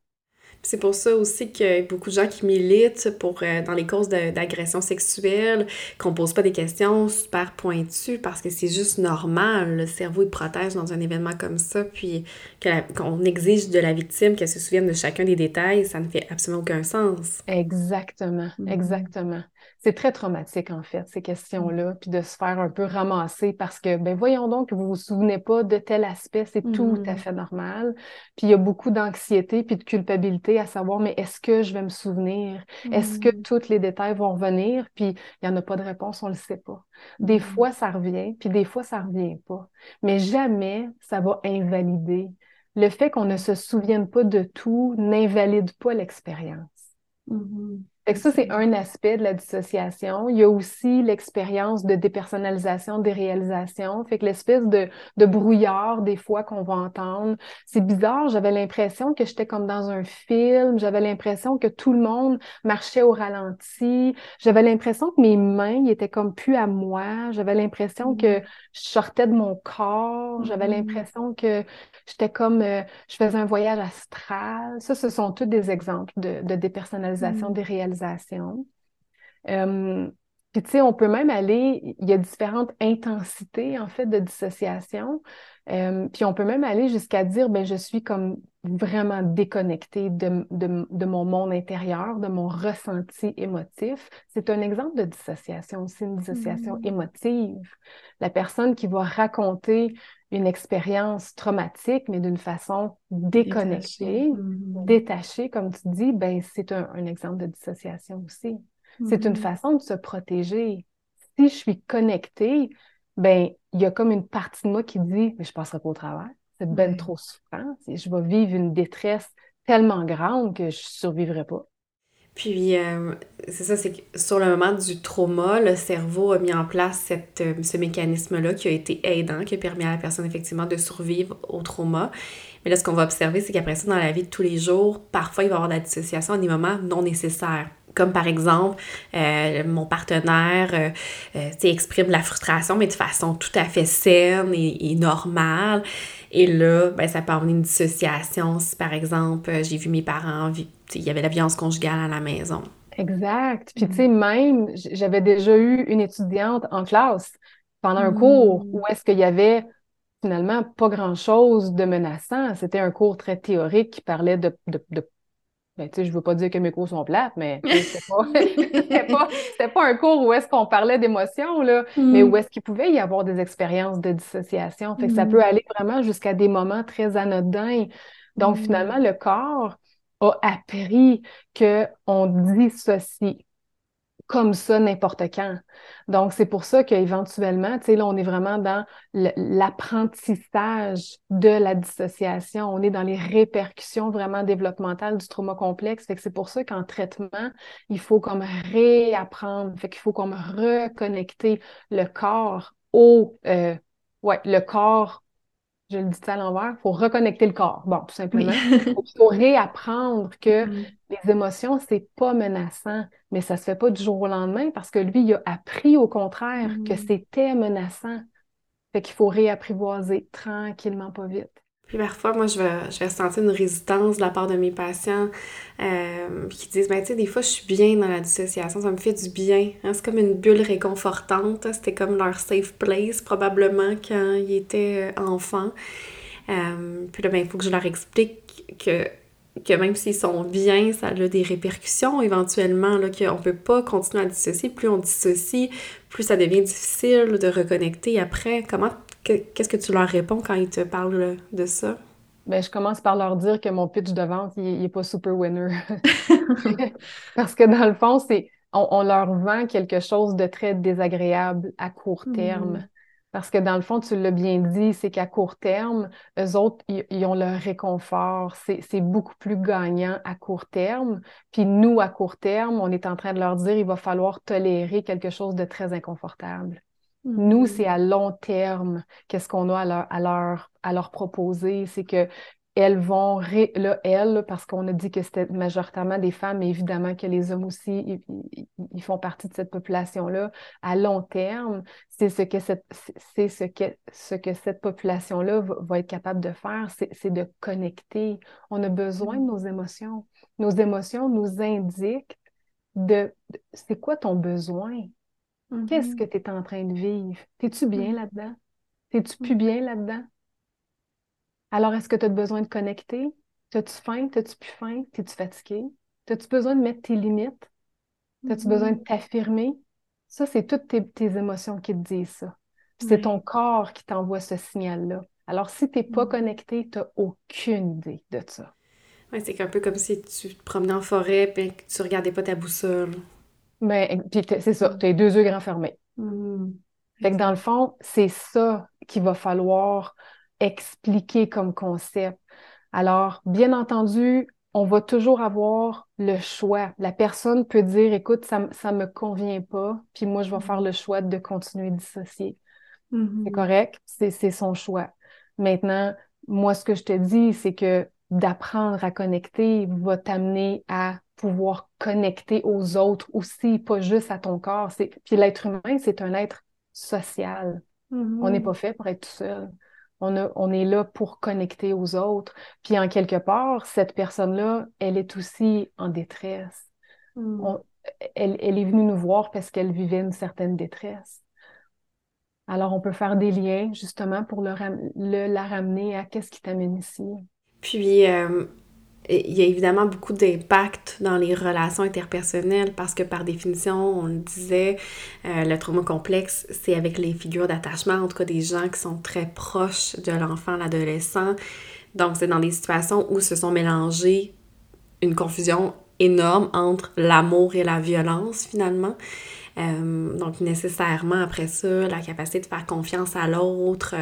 C'est pour ça aussi qu'il y a beaucoup de gens qui militent pour, euh, dans les causes d'agression sexuelle, qu'on pose pas des questions super pointues parce que c'est juste normal. Le cerveau, il protège dans un événement comme ça, puis qu'on exige de la victime qu'elle se souvienne de chacun des détails, ça ne fait absolument aucun sens. Exactement, mm-hmm. exactement c'est très traumatique, en fait, ces questions-là, puis de se faire un peu ramasser parce que, ben voyons donc que vous vous souvenez pas de tel aspect, c'est tout à mm. fait normal. Puis il y a beaucoup d'anxiété puis de culpabilité à savoir, mais est-ce que je vais me souvenir? Est-ce que mm. tous les détails vont revenir? Puis il n'y en a pas de réponse, on le sait pas. Des fois, ça revient, puis des fois, ça revient pas. Mais jamais ça va invalider. Le fait qu'on ne se souvienne pas de tout n'invalide pas l'expérience. Mm-hmm. Fait que ça, c'est un aspect de la dissociation. Il y a aussi l'expérience de dépersonnalisation des réalisations. Fait que l'espèce de, de brouillard, des fois, qu'on va entendre. C'est bizarre, j'avais l'impression que j'étais comme dans un film. J'avais l'impression que tout le monde marchait au ralenti. J'avais l'impression que mes mains étaient comme plus à moi. J'avais l'impression que mm-hmm. je sortais de mon corps. J'avais mm-hmm. l'impression que j'étais comme, euh, je faisais un voyage astral. Ça, ce sont tous des exemples de, de dépersonnalisation mm. des Euh, puis, tu sais, on peut même aller, il y a différentes intensités, en fait, de dissociation. Euh, puis, on peut même aller jusqu'à dire, ben, je suis comme vraiment déconnectée de, de, de, mon monde intérieur, de mon ressenti émotif. C'est un exemple de dissociation aussi, une dissociation mm. émotive. La personne qui va raconter une expérience traumatique, mais d'une façon déconnectée, mm-hmm. détachée, comme tu dis, ben, c'est un, exemple de dissociation aussi. C'est une mm-hmm. façon de se protéger. Si je suis connectée, ben, il y a comme une partie de moi qui dit, mais je passerai pas au travail. C'est ben trop souffrant. Je vais vivre une détresse tellement grande que je survivrai pas. Puis, euh, c'est ça, c'est que sur le moment du trauma, le cerveau a mis en place cette, euh, ce mécanisme-là qui a été aidant, qui a permis à la personne effectivement de survivre au trauma. Mais là, ce qu'on va observer, c'est qu'après ça, dans la vie de tous les jours, parfois, il va y avoir de la dissociation à des moments non nécessaires. comme par exemple, euh, mon partenaire euh, euh exprime la frustration, mais de façon tout à fait saine et, normale. Et là, ben, ça peut amener une dissociation si, par exemple, j'ai vu mes parents, il y avait la violence conjugale à la maison. Exact. Puis, tu sais, même, j'avais déjà eu une étudiante en classe pendant un cours où est-ce qu'il y avait finalement pas grand-chose de menaçant. C'était un cours très théorique qui parlait de, de, de ben, tu sais, je veux pas dire que mes cours sont plates, mais c'était pas, pas, pas, un cours où est-ce qu'on parlait d'émotions, là, mais mm. où est-ce qu'il pouvait y avoir des expériences de dissociation. Fait que ça peut aller vraiment jusqu'à des moments très anodins. Donc, mm. finalement, le corps a appris qu'on dissocie comme ça n'importe quand. Donc, c'est pour ça qu'éventuellement, tu sais, là, on est vraiment dans l'apprentissage de la dissociation. On est dans les répercussions vraiment développementales du trauma complexe. Fait que c'est pour ça qu'en traitement, il faut comme réapprendre. Fait qu'il faut comme reconnecter le corps au, euh, ouais, le corps je le dis à l'envers, il faut reconnecter le corps. Bon, tout simplement. Il faut réapprendre que mm-hmm. les émotions, c'est pas menaçant, mais ça se fait pas du jour au lendemain parce que lui, il a appris au contraire que mm-hmm. c'était menaçant. Fait qu'il faut réapprivoiser tranquillement, pas vite. Puis parfois, moi, je vais, je vais ressentir une résistance de la part de mes patients euh, qui disent, ben tu sais, des fois, je suis bien dans la dissociation, ça me fait du bien. Hein. C'est comme une bulle réconfortante. C'était comme leur safe place, probablement, quand ils étaient euh, enfants. Euh, puis là, ben, il faut que je leur explique que que même s'ils sont bien, ça a des répercussions éventuellement, là, qu'on ne peut pas continuer à dissocier. Plus on dissocie, plus ça devient difficile de reconnecter après. Comment Qu'est-ce que tu leur réponds quand ils te parlent de ça? Ben, je commence par leur dire que mon pitch de vente, il n'est pas super winner. Parce que dans le fond, c'est on, leur vend quelque chose de très désagréable à court terme. Hmm. Parce que dans le fond, tu l'as bien dit, c'est qu'à court terme, eux autres, ils, ont leur réconfort. C'est beaucoup plus gagnant à court terme. Puis nous, à court terme, on est en train de leur dire, il va falloir tolérer quelque chose de très inconfortable. Nous, mm-hmm. c'est à long terme. Qu'est-ce qu'on a à leur, à leur, à leur proposer? C'est que elles vont, là, elles, parce qu'on a dit que c'était majoritairement des femmes, mais évidemment que les hommes aussi, ils, font partie de cette population-là. À long terme, c'est ce que cette, c'est ce que, ce que cette population-là va, être capable de faire, c'est de connecter. On a besoin de mm-hmm. nos émotions. Nos émotions nous indiquent de c'est quoi ton besoin? Qu'est-ce mm-hmm. que tu es en train de vivre? T'es-tu bien mm-hmm. là-dedans? T'es-tu plus mm-hmm. bien là-dedans? Alors, est-ce que tu as besoin de connecter? T'as-tu faim? T'as-tu plus faim? T'es-tu fatigué? T'as-tu besoin de mettre tes limites? T'as-tu besoin de t'affirmer? Ça, c'est toutes tes, émotions qui te disent ça. C'est ton corps qui t'envoie ce signal-là. Alors, si tu n'es pas connecté, tu n'as aucune idée de ça. Ouais, c'est un peu comme si tu te promenais en forêt et que tu regardais pas ta boussole. Mais ben, c'est ça, tu as les deux yeux grands fermés. Mm. Fait que dans le fond, c'est ça qu'il va falloir expliquer comme concept. Alors, bien entendu, on va toujours avoir le choix. La personne peut dire, écoute, ça ne me convient pas, puis moi, je vais faire le choix de continuer de dissocier. Mm-hmm. C'est correct, c'est son choix. Maintenant, moi, ce que je te dis, c'est que d'apprendre à connecter va t'amener à pouvoir connecter aux autres aussi, pas juste à ton corps. Puis l'être humain, c'est un être social. On n'est mm-hmm. pas fait pour être tout seul. On, a, on, est là pour connecter aux autres. Puis en quelque part, cette personne-là, elle est aussi en détresse. Mm. elle, elle, est venue nous voir parce qu'elle vivait une certaine détresse. Alors on peut faire des liens justement pour le, la ramener à qu'est-ce qui t'amène ici. Puis, euh, il y a évidemment beaucoup d'impact dans les relations interpersonnelles parce que par définition, on le disait, euh, le trauma complexe, c'est avec les figures d'attachement, en tout cas des gens qui sont très proches de l'enfant, l'adolescent. Donc, c'est dans des situations où se sont mélangées une confusion énorme entre l'amour et la violence finalement. Euh, donc, nécessairement, après ça, la capacité de faire confiance à l'autre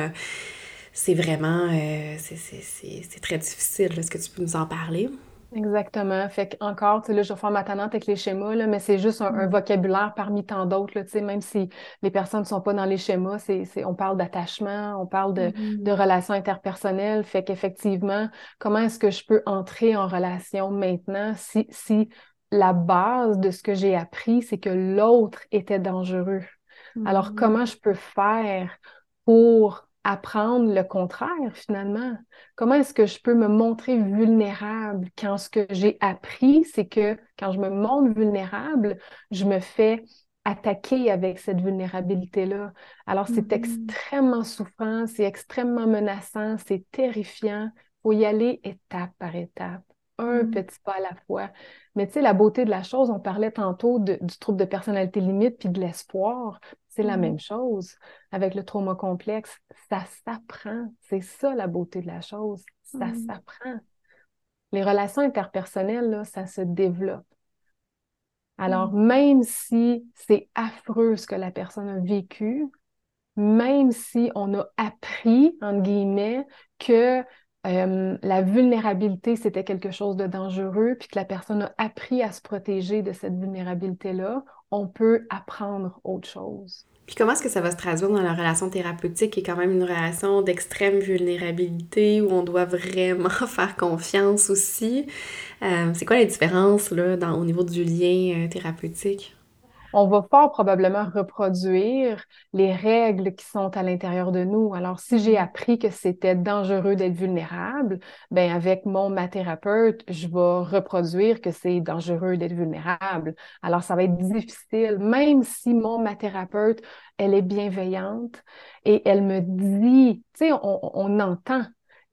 c'est vraiment, euh, c'est très difficile. Est-ce que tu peux nous en parler? Exactement. Fait que encore, tu sais, là, je vais faire ma tannante avec les schémas, là, mais c'est juste un, mm. vocabulaire parmi tant d'autres, tu sais, même si les personnes ne sont pas dans les schémas, c'est, on parle d'attachement, on parle de, de mm-hmm. relations interpersonnelles. Fait qu'effectivement, comment est-ce que je peux entrer en relation maintenant si, si la base de ce que j'ai appris, c'est que l'autre était dangereux? Alors, Mhm. comment je peux faire pour apprendre le contraire finalement? Comment est-ce que je peux me montrer vulnérable quand ce que j'ai appris, c'est que quand je me montre vulnérable, je me fais attaquer avec cette vulnérabilité-là. Alors, c'est Mhm. extrêmement souffrant, c'est extrêmement menaçant, c'est terrifiant. Il faut y aller étape par étape, un Mhm. petit pas à la fois. Mais tu sais, la beauté de la chose, on parlait tantôt de- du trouble de personnalité limite puis de l'espoir. C'est la Mhm. même chose avec le trauma complexe. Ça s'apprend. C'est ça la beauté de la chose. Ça Mhm. s'apprend. Les relations interpersonnelles, là, ça se développe. Alors, Mhm. même si c'est affreux ce que la personne a vécu, même si on a appris, entre guillemets, que euh, la vulnérabilité, c'était quelque chose de dangereux, puis que la personne a appris à se protéger de cette vulnérabilité-là, on peut apprendre autre chose. Puis comment est-ce que ça va se traduire dans la relation thérapeutique qui est quand même une relation d'extrême vulnérabilité où on doit vraiment faire confiance aussi? Euh, c'est quoi la différence là, au niveau du lien euh, thérapeutique? On va fort probablement reproduire les règles qui sont à l'intérieur de nous. Alors, si j'ai appris que c'était dangereux d'être vulnérable, ben avec mon ma thérapeute, je vais reproduire que c'est dangereux d'être vulnérable. Alors, ça va être difficile, même si mon ma thérapeute, elle est bienveillante et elle me dit, tu sais, on, on entend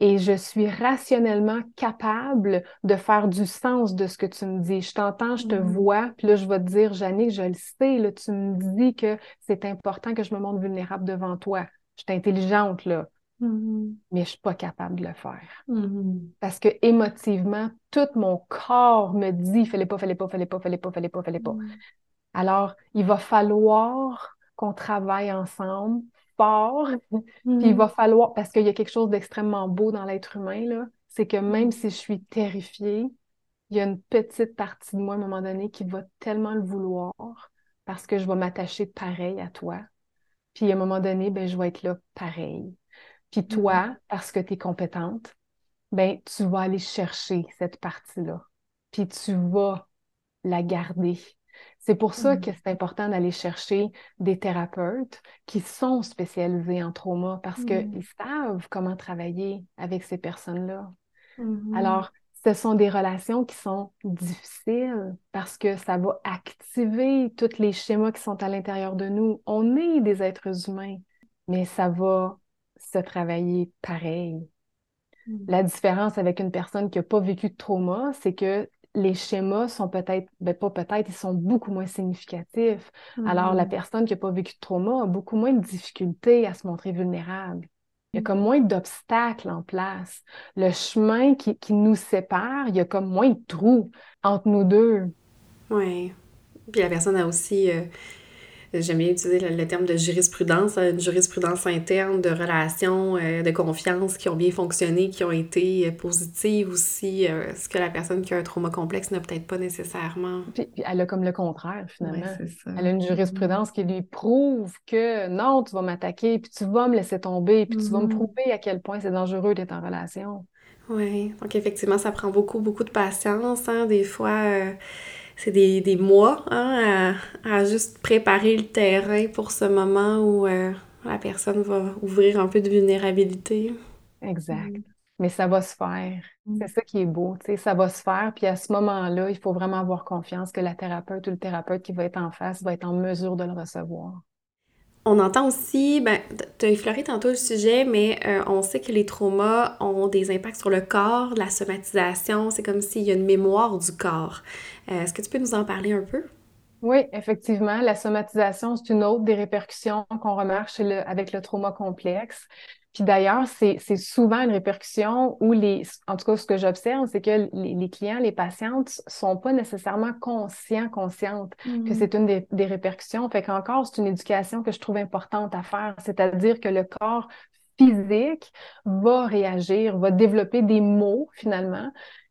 et je suis rationnellement capable de faire du sens de ce que tu me dis. Je t'entends, je te Mhm. vois, puis là, je vais te dire, Jannick, je le sais, là, tu me dis que c'est important que je me montre vulnérable devant toi. Je suis intelligente, là, Mhm. mais je suis pas capable de le faire. Mhm. Parce que émotivement, tout mon corps me dit, fallait pas, fallait pas, fallait pas, fallait pas, fallait pas, fallait pas. Alors, il va falloir qu'on travaille ensemble fort puis il va falloir, parce qu'il y a quelque chose d'extrêmement beau dans l'être humain, là, c'est que même si je suis terrifiée, il y a une petite partie de moi à un moment donné qui va tellement le vouloir parce que je vais m'attacher pareil à toi. Puis à un moment donné, ben, je vais être là pareil. Puis toi, parce que tu es compétente, ben, tu vas aller chercher cette partie-là. Puis tu vas la garder. C'est pour ça Mhm. que c'est important d'aller chercher des thérapeutes qui sont spécialisés en trauma parce Mhm. qu'ils savent comment travailler avec ces personnes-là. Mhm. Alors, ce sont des relations qui sont difficiles parce que ça va activer tous les schémas qui sont à l'intérieur de nous. On est des êtres humains, mais ça va se travailler pareil. Mhm. La différence avec une personne qui n'a pas vécu de trauma, c'est que les schémas sont peut-être, ben pas peut-être, ils sont beaucoup moins significatifs. Alors, la Mhm. personne qui n'a pas vécu de trauma a beaucoup moins de difficultés à se montrer vulnérable. Il y a comme moins d'obstacles en place. Le chemin qui, qui nous sépare, il y a comme moins de trous entre nous deux. Ouais. Puis la personne a aussi, euh, j'aime bien utiliser le, le terme de jurisprudence, hein, une jurisprudence interne de relations, euh, de confiance qui ont bien fonctionné, qui ont été euh, positives aussi, euh, ce que la personne qui a un trauma complexe n'a peut-être pas nécessairement. Puis, puis elle a comme le contraire, finalement. ça. Elle a une jurisprudence qui lui prouve que non, tu vas m'attaquer, puis tu vas me laisser tomber, puis tu vas me Mhm. prouver à quel point c'est dangereux d'être en relation. Oui, donc effectivement, ça prend beaucoup, beaucoup de patience. Hein. Des fois, euh, c'est des, des mois hein, à, à juste préparer le terrain pour ce moment où euh, la personne va ouvrir un peu de vulnérabilité. Exact. Mm. Mais ça va se faire. Mm. C'est ça qui est beau, tu sais, ça va se faire. Puis à ce moment-là, il faut vraiment avoir confiance que la thérapeute ou le thérapeute qui va être en face va être en mesure de le recevoir. On entend aussi, ben, tu as effleuré tantôt le sujet, mais euh, on sait que les traumas ont des impacts sur le corps, la somatisation, c'est comme s'il y a une mémoire du corps. Euh, Est-ce que tu peux nous en parler un peu? Oui, effectivement, la somatisation, c'est une autre des répercussions qu'on remarque avec le trauma complexe. Puis d'ailleurs, c'est c'est souvent une répercussion où les, en tout cas, ce que j'observe, c'est que les, les clients, les patientes sont pas nécessairement conscients, conscientes que c'est une des, des répercussions. Fait qu'encore, c'est une éducation que je trouve importante à faire, c'est-à-dire que le corps physique va réagir, va développer des mots finalement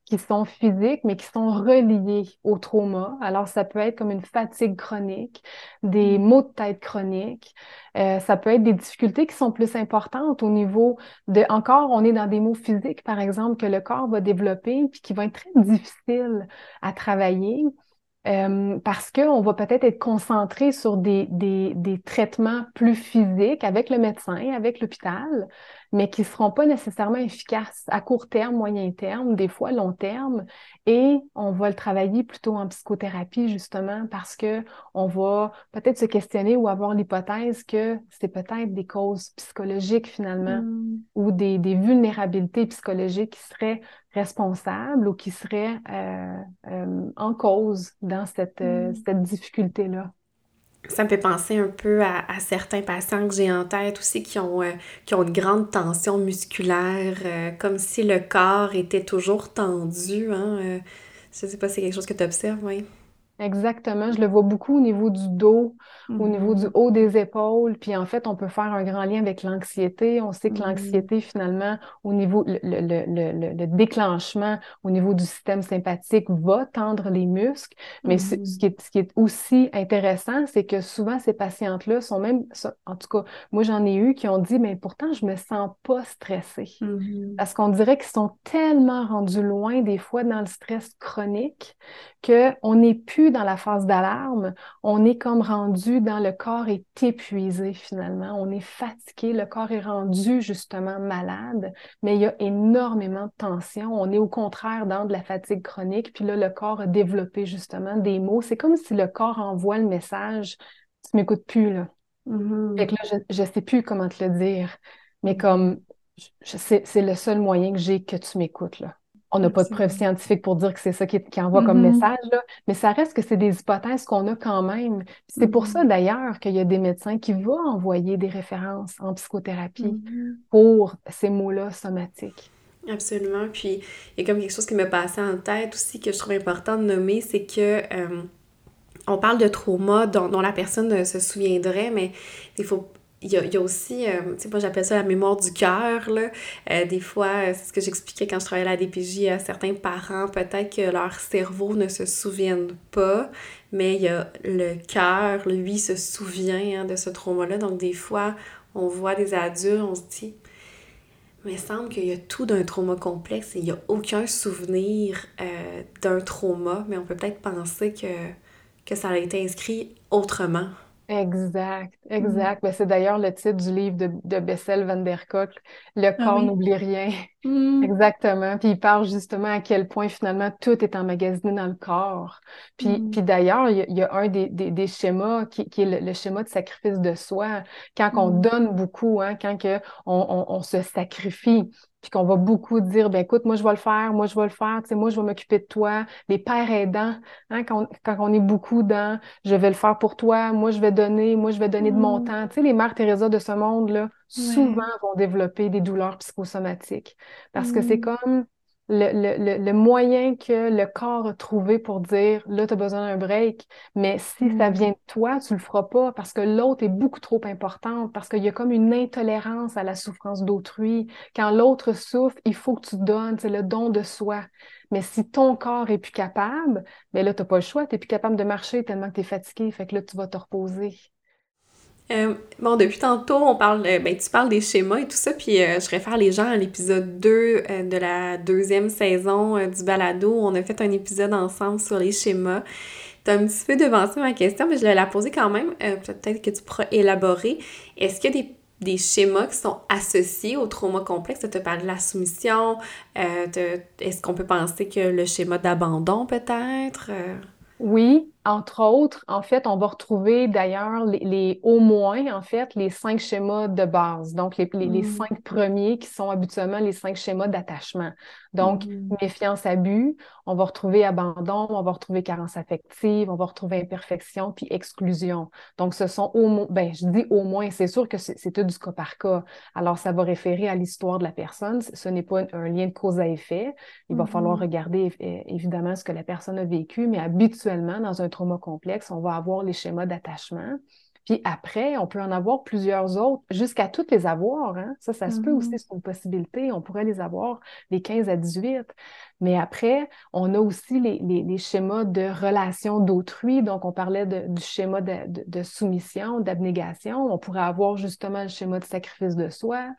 qui sont physiques, mais qui sont reliés au trauma. Alors, ça peut être comme une fatigue chronique, des maux de tête chroniques, euh, ça peut être des difficultés qui sont plus importantes au niveau de, encore, on est dans des mots physiques, par exemple, que le corps va développer, puis qui vont être très difficiles à travailler. euh, parce qu'on va peut-être être concentré sur des, des, des, traitements plus physiques avec le médecin, avec l'hôpital, mais qui ne seront pas nécessairement efficaces à court terme, moyen terme, des fois long terme. Et on va le travailler plutôt en psychothérapie, justement, parce que on va peut-être se questionner ou avoir l'hypothèse que c'est peut-être des causes psychologiques, finalement, mmh. ou des, des vulnérabilités psychologiques qui seraient responsable ou qui serait euh, euh, en cause dans cette, euh, mm. cette difficulté-là. Ça me fait penser un peu à, certains patients que j'ai en tête aussi qui ont, qui ont une grande tension musculaire, comme si le corps était toujours tendu. Hein, je ne sais pas si c'est quelque chose que tu observes, oui. Exactement. Je le vois beaucoup au niveau du dos, au niveau du mm-hmm. haut des épaules. Puis en fait, on peut faire un grand lien avec l'anxiété. On sait que mm-hmm. l'anxiété, finalement, au niveau, le, le, le, déclenchement au niveau du système sympathique va tendre les muscles. Mais ce, mm-hmm. qui est, ce qui est aussi intéressant, c'est que souvent, ces patientes-là sont même, en tout cas, moi, j'en ai eu qui ont dit, mais pourtant, je me sens pas stressée. Parce qu'on dirait qu'ils sont tellement rendus loin, des fois, dans le stress chronique, qu'on n'est plus dans la phase d'alarme, on est comme rendu dans le corps est épuisé finalement, on est fatigué, le corps est rendu justement malade, mais il y a énormément de tension, on est au contraire dans de la fatigue chronique, puis là le corps a développé justement des mots, c'est comme si le corps envoie le message, tu m'écoutes plus là. Mm-hmm. Fait que là, je, ne sais plus comment te le dire, mais comme c'est le seul moyen que j'ai que tu m'écoutes là. On n'a pas de preuves scientifiques pour dire que c'est ça qui, envoie comme mm-hmm. message, là, mais ça reste que c'est des hypothèses qu'on a quand même. C'est pour ça mm-hmm. d'ailleurs qu'il y a des médecins qui vont envoyer des références en psychothérapie mm-hmm. pour ces mots-là somatiques. Absolument. Puis il y a comme quelque chose qui me passait en tête aussi que je trouve important de nommer, c'est que euh, on parle de trauma dont, dont, la personne se souviendrait, mais il faut il y, a, aussi, euh, tu sais, moi j'appelle ça la mémoire du cœur, là. Euh, des fois, euh, c'est ce que j'expliquais quand je travaillais à la DPJ à certains parents, peut-être que leur cerveau ne se souvienne pas, mais il y a le cœur, lui, se souvient hein, de ce trauma-là. Donc, des fois, on voit des adultes, on se dit, mais il semble qu'il y a tout d'un trauma complexe et il n'y a aucun souvenir d'un trauma, mais on peut peut-être penser que, que ça a été inscrit autrement. Exact, mmh. exact. Ben, c'est d'ailleurs le titre du livre de, de Bessel van der Kolk, Le ah corps n'oublie rien. Mmh. Exactement. Puis il parle justement à quel point finalement tout est emmagasiné dans le corps. Puis, puis d'ailleurs, il y, a un des, des, des schémas qui, qui est le, schéma de sacrifice de soi. Quand on donne beaucoup, hein, quand que on, on, on se sacrifie, puis qu'on va beaucoup dire, ben écoute, moi je vais le faire, moi je vais le faire, tu sais, moi je vais m'occuper de toi. Les pères aidants, hein, quand, on, quand on est beaucoup dans, je vais le faire pour toi, moi je vais donner, moi je vais donner de mon mmh. temps. Tu sais, les mères Teresa de ce monde-là, souvent vont développer des douleurs psychosomatiques parce que c'est mmh. comme le, le, le, moyen que le corps a trouvé pour dire là, tu as besoin d'un break, mais si ça mm. vient de toi, tu le feras pas parce que l'autre est beaucoup trop importante, parce qu'il y a comme une intolérance à la souffrance d'autrui. Quand l'autre souffre, il faut que tu donnes, c'est le don de soi. Mais si ton corps est plus capable, ben là, tu n'as pas le choix, tu n'es plus capable de marcher tellement que tu es fatigué, fait que là, tu vas te reposer. Euh, bon, depuis tantôt, on parle, euh, ben, tu parles des schémas et tout ça, puis euh, je réfère les gens à l'épisode 2 de la deuxième saison du balado. On a fait un épisode ensemble sur les schémas. Tu as un petit peu devancé ma question, mais je vais la poser quand même. Peut-être que tu pourras élaborer. Est-ce qu'il y a des, des, schémas qui sont associés au trauma complexe? Tu parlé de la soumission. Est-ce qu'on peut penser que le schéma d'abandon, peut-être? Oui, entre autres, en fait, on va retrouver d'ailleurs les, au moins, en fait, les cinq schémas de base. Donc, les, les, mmh. cinq premiers qui sont habituellement les cinq schémas d'attachement. Donc, mmh. méfiance, abus, on va retrouver abandon, on va retrouver carence affective, on va retrouver imperfection, puis exclusion. Donc, ce sont au moins, ben, je dis au moins, c'est sûr que c'est tout du cas par cas. Alors, ça va référer à l'histoire de la personne. Ce n'est pas un lien de cause à effet. Il va falloir mmh. regarder évidemment ce que la personne a vécu, mais habituellement, dans un trauma complexe, on va avoir les schémas d'attachement. Puis après, on peut en avoir plusieurs autres, jusqu'à toutes les avoir. Hein. Ça, ça se peut aussi, mm-hmm. c'est une possibilité. On pourrait les avoir les 15 à 18. Mais après, on a aussi les, les, schémas de relation d'autrui. Donc, on parlait du schéma de, de, soumission, d'abnégation. On pourrait avoir justement le schéma de sacrifice de soi.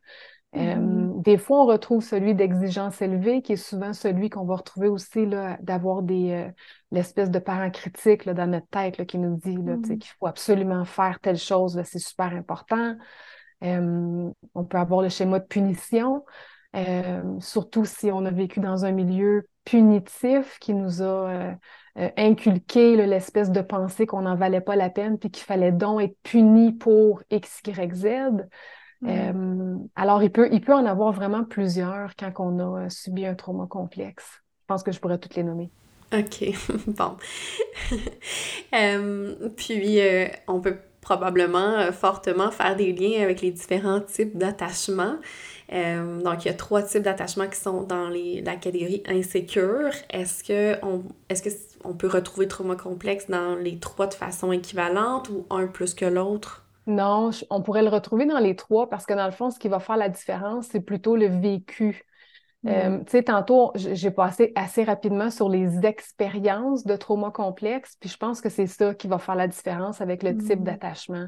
Euh, mm-hmm. des fois, on retrouve celui d'exigence élevée, qui est souvent celui qu'on va retrouver aussi d'avoir des euh, l'espèce de parent critique là, dans notre tête qui nous dit là, mm. qu'il faut absolument faire telle chose, c'est super important. Euh, on peut avoir le schéma de punition, euh, surtout si on a vécu dans un milieu punitif qui nous a inculqué l'espèce de pensée qu'on n'en valait pas la peine, puis qu'il fallait donc être puni pour X, Y, Z. Euh, alors, il peut, il peut en avoir vraiment plusieurs quand on a euh, subi un trauma complexe. Je pense que je pourrais toutes les nommer. OK, bon. Euh, puis, on peut probablement fortement faire des liens avec les différents types d'attachements. donc, il y a trois types d'attachements qui sont dans les, la catégorie insécure. Est-ce qu'on est que on peut retrouver trauma complexe dans les trois de façon équivalente ou un plus que l'autre? Non, on pourrait le retrouver dans les trois parce que dans le fond, ce qui va faire la différence, c'est plutôt le vécu. Euh, mm. tu sais, tantôt, j'ai passé assez rapidement sur les expériences de trauma complexe, puis je pense que c'est ça qui va faire la différence avec le type mm. d'attachement.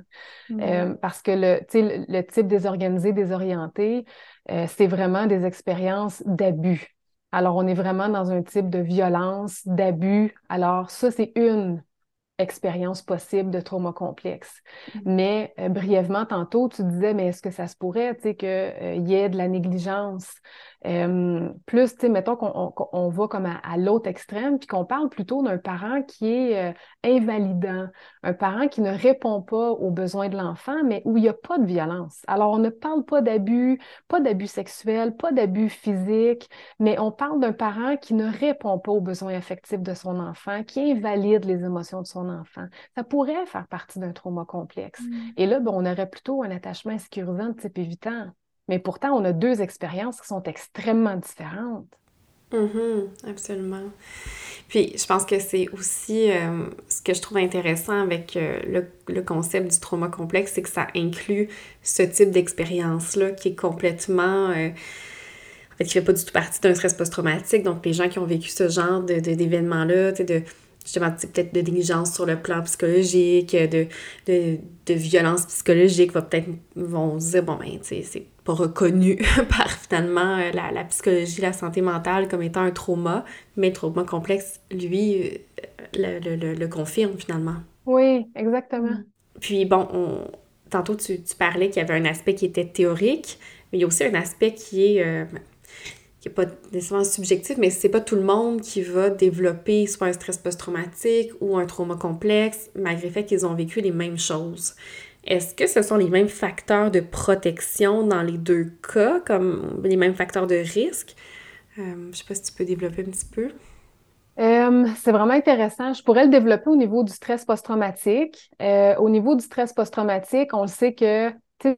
Euh, parce que le, le, le type désorganisé, désorienté, euh, c'est vraiment des expériences d'abus. Alors, on est vraiment dans un type de violence, d'abus. Alors, ça, c'est une expérience possible de trauma complexe. Mm-hmm. Mais euh, brièvement, tantôt, tu disais, mais est-ce que ça se pourrait, tu sais, qu'il euh, y ait de la négligence? Plus, tu sais, mettons qu'on va comme à, l'autre extrême, puis qu'on parle plutôt d'un parent qui est euh, invalidant, un parent qui ne répond pas aux besoins de l'enfant, mais où il n'y a pas de violence. Alors, on ne parle pas d'abus, pas d'abus sexuels, pas d'abus physiques, mais on parle d'un parent qui ne répond pas aux besoins affectifs de son enfant, qui invalide les émotions de son enfant. Ça pourrait faire partie d'un trauma complexe. Mm. Et là, ben, on aurait plutôt un attachement insécurisant de type évitant. Mais pourtant, on a deux expériences qui sont extrêmement différentes. Mm-hmm, absolument. Puis, je pense que c'est aussi euh, ce que je trouve intéressant avec euh, le, concept du trauma complexe, c'est que ça inclut ce type d'expérience-là qui est complètement. Euh, en fait, qui fait pas du tout partie d'un stress post-traumatique. Donc, les gens qui ont vécu ce genre d'événements-là, de, de justement peut-être de négligence sur le plan psychologique, de, de, de violence psychologique, va peut-être vont dire bon ben c'est pas reconnu par finalement euh, la, la, psychologie, la santé mentale comme étant un trauma, mais le trauma complexe, lui, euh, le, le, le, confirme finalement. Oui, exactement. Mm. Puis bon, on, tantôt tu, tu parlais qu'il y avait un aspect qui était théorique, mais il y a aussi un aspect qui est euh, qui n'est pas nécessairement subjectif, mais c'est pas tout le monde qui va développer soit un stress post-traumatique ou un trauma complexe, malgré le fait qu'ils ont vécu les mêmes choses. Est-ce que ce sont les mêmes facteurs de protection dans les deux cas, comme les mêmes facteurs de risque? Euh, je sais pas si tu peux développer un petit peu. Euh, c'est vraiment intéressant. Je pourrais le développer au niveau du stress post-traumatique. Euh, au niveau du stress post-traumatique, on le sait que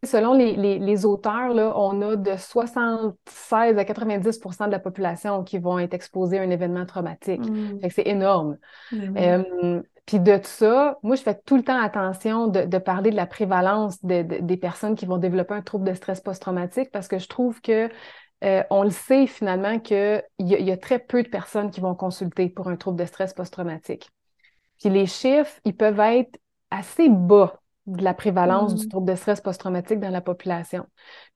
selon les, auteurs, là, on a de 76 à 90% de la population qui vont être exposés à un événement traumatique. Mm. c'est énorme. Ben puis de ça, moi, je fais tout le temps attention de, parler de la prévalence des personnes qui vont développer un trouble de stress post-traumatique parce que je trouve que euh, on le sait finalement qu'il y, y, a très peu de personnes qui vont consulter pour un trouble de stress post-traumatique. Puis les chiffres, ils peuvent être assez bas de la prévalence du mm. trouble de stress post-traumatique dans la population.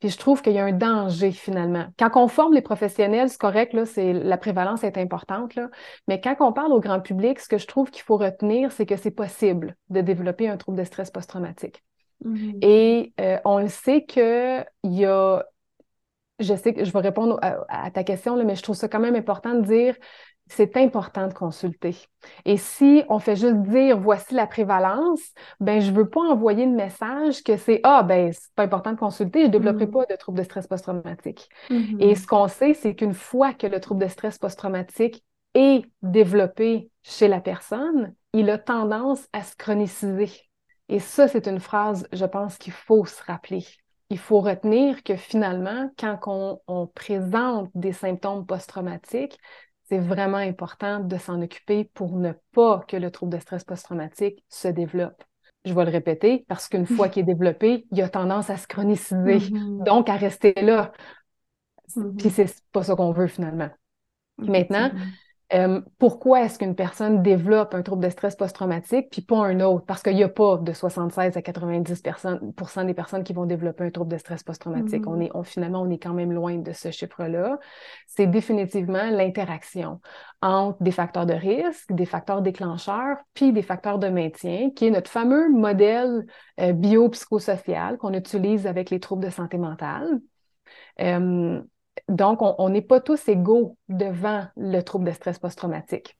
Puis je trouve qu'il y a un danger finalement. Quand on forme les professionnels, c'est correct, là, c'est, la prévalence est importante, là, mais quand on parle au grand public, ce que je trouve qu'il faut retenir, c'est que c'est possible de développer un trouble de stress post-traumatique. Mm-hmm. Et euh, on le sait qu'il y a je sais que je vais répondre à, à ta question, là, mais je trouve ça quand même important de dire c'est important de consulter. Et si on fait juste dire voici la prévalence, ben je veux pas envoyer le message que c'est ah ben c'est pas important de consulter, je développerai mm. pas de trouble de stress post-traumatique. Mm-hmm. Et ce qu'on sait, c'est qu'une fois que le trouble de stress post-traumatique est développé chez la personne, il a tendance à se chroniciser. Et ça, c'est une phrase, je pense qu'il faut se rappeler. Il faut retenir que finalement, quand on, on présente des symptômes post-traumatiques, c'est vraiment important de s'en occuper pour ne pas que le trouble de stress post-traumatique se développe. Je vais le répéter parce qu'une fois qu'il est développé, il a tendance à se chroniciser, mm-hmm. donc à rester là. Mm-hmm. Puis c'est pas ça qu'on veut finalement. Maintenant, Euh, pourquoi est-ce qu'une personne développe un trouble de stress post-traumatique puis pas un autre? Parce qu'il n'y a pas de 76 à 90% des personnes qui vont développer un trouble de stress post-traumatique. Mm-hmm. On est, on, finalement, on est quand même loin de ce chiffre-là. C'est définitivement l'interaction entre des facteurs de risque, des facteurs déclencheurs, puis des facteurs de maintien, qui est notre fameux modèle euh, biopsychosocial qu'on utilise avec les troubles de santé mentale. Euh, donc, on n'est pas tous égaux devant le trouble de stress post-traumatique.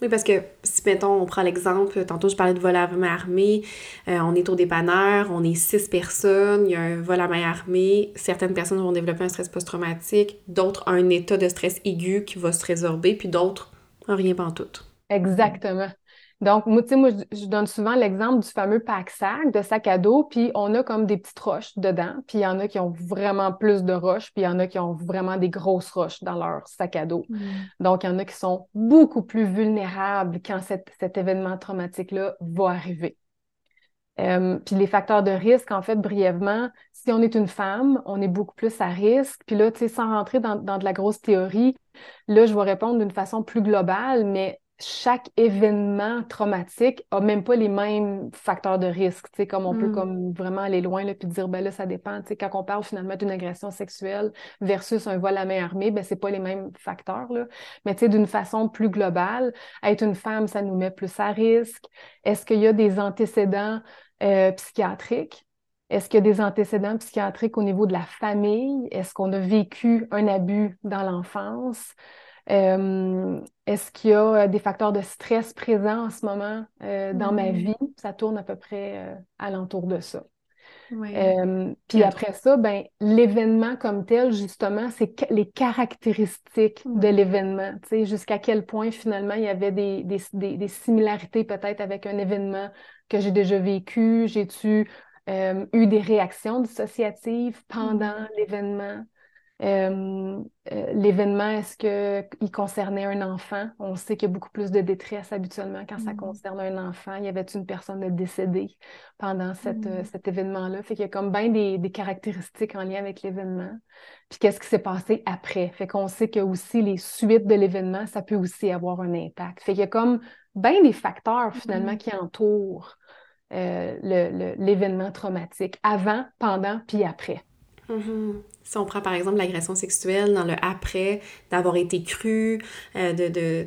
Oui, parce que si, mettons, on prend l'exemple, tantôt je parlais de vol à main armée, euh, on est au dépanneur, on est six personnes, il y a un vol à main armée, certaines personnes vont développer un stress post-traumatique, d'autres un état de stress aigu qui va se résorber, puis d'autres rien tout. Exactement. Donc, moi, tu sais, moi, je, donne souvent l'exemple du fameux pack-sac de sac à dos, puis on a comme des petites roches dedans, puis il y en a qui ont vraiment plus de roches, puis il y en a qui ont vraiment des grosses roches dans leur sac à dos. Mm. Donc, il y en a qui sont beaucoup plus vulnérables quand cet événement traumatique-là va arriver. Euh, puis les facteurs de risque, en fait, brièvement, si on est une femme, on est beaucoup plus à risque. Puis là, tu sais, sans rentrer dans, dans, de la grosse théorie, là, je vais répondre d'une façon plus globale, mais chaque événement traumatique a même pas les mêmes facteurs de risque, tu sais, comme on peut hmm. comme vraiment aller loin là, puis dire ben là ça dépend, tu sais, quand on parle finalement d'une agression sexuelle versus un vol à main armée, ben c'est pas les mêmes facteurs là, mais tu sais d'une façon plus globale, être une femme ça nous met plus à risque. Est-ce qu'il y a des antécédents euh, psychiatriques? Est-ce qu'il y a des antécédents psychiatriques au niveau de la famille? Est-ce qu'on a vécu un abus dans l'enfance? Euh, est-ce qu'il y a euh, des facteurs de stress présents en ce moment euh, dans ma vie? Ça tourne à peu près alentour de ça. puis après ça, ben, l'événement comme tel, justement, c'est les caractéristiques de l'événement. Jusqu'à quel point, finalement, il y avait des, des, similarités peut-être avec un événement que j'ai déjà vécu. J'ai-tu eu des réactions dissociatives pendant l'événement? Euh, euh, l'événement, est-ce qu'il concernait un enfant? On sait qu'il y a beaucoup plus de détresse habituellement quand ça mm. concerne un enfant. Il y avait une personne décédée pendant cette, euh, mm. cet événement-là? Fait qu'il y a comme bien des, des, caractéristiques en lien avec l'événement. Puis qu'est-ce qui s'est passé après? Fait qu'on sait que aussi les suites de l'événement, ça peut aussi avoir un impact. Fait qu'il y a comme bien des facteurs finalement mm. qui entourent l'événement traumatique avant, pendant, puis après. Mm-hmm. Si on prend par exemple l'agression sexuelle dans le après, d'avoir été cru, euh, de,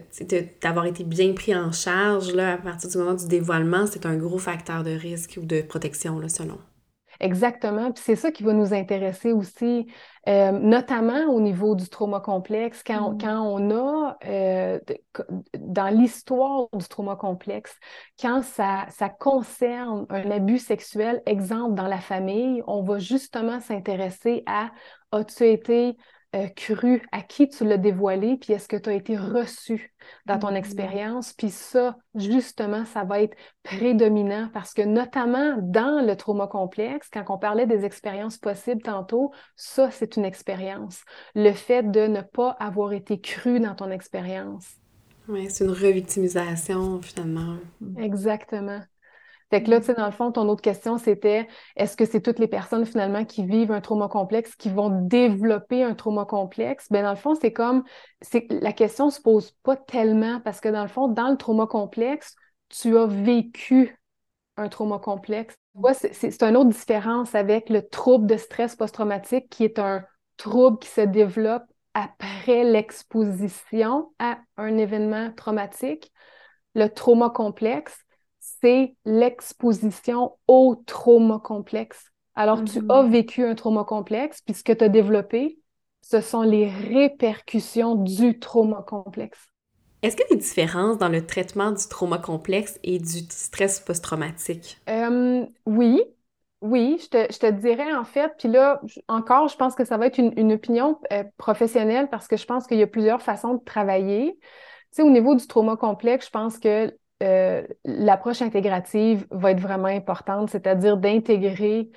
d'avoir été bien pris en charge là, à partir du moment du dévoilement, c'est un gros facteur de risque ou de protection, là, selon. Exactement. Puis c'est ça qui va nous intéresser aussi, euh, notamment au niveau du trauma complexe, quand, mm. quand on a, euh, dans l'histoire du trauma complexe, quand ça, ça concerne un abus sexuel, exemple dans la famille, on va justement s'intéresser à as-tu été euh, cru, à qui tu l'as dévoilé, puis est-ce que tu as été reçu dans ton mm-hmm. expérience? Puis ça, justement, ça va être prédominant parce que notamment dans le trauma complexe, quand on parlait des expériences possibles tantôt, ça, c'est une expérience. Le fait de ne pas avoir été cru dans ton expérience. Oui, c'est une revictimisation finalement. Exactement. Fait que là, tu sais, dans le fond, ton autre question, c'était est-ce que c'est toutes les personnes finalement qui vivent un trauma complexe qui vont développer un trauma complexe? Ben, dans le fond, c'est comme c'est la question se pose pas tellement parce que dans le fond, dans le trauma complexe, tu as vécu un trauma complexe. C'est une autre différence avec le trouble de stress post-traumatique qui est un trouble qui se développe après l'exposition à un événement traumatique. Le trauma complexe, c'est l'exposition au trauma complexe. Alors, tu mm-hmm. as vécu un trauma complexe, puis ce que tu as développé, ce sont les répercussions du trauma complexe. Est-ce qu'il y a des différences dans le traitement du trauma complexe et du stress post-traumatique? Euh, oui, oui, je te, dirais en fait, puis là, encore, je pense que ça va être une, opinion euh, professionnelle parce que je pense qu'il y a plusieurs façons de travailler. Tu sais, au niveau du trauma complexe, je pense que euh, l'approche intégrative va être vraiment importante, c'est-à-dire d'intégrer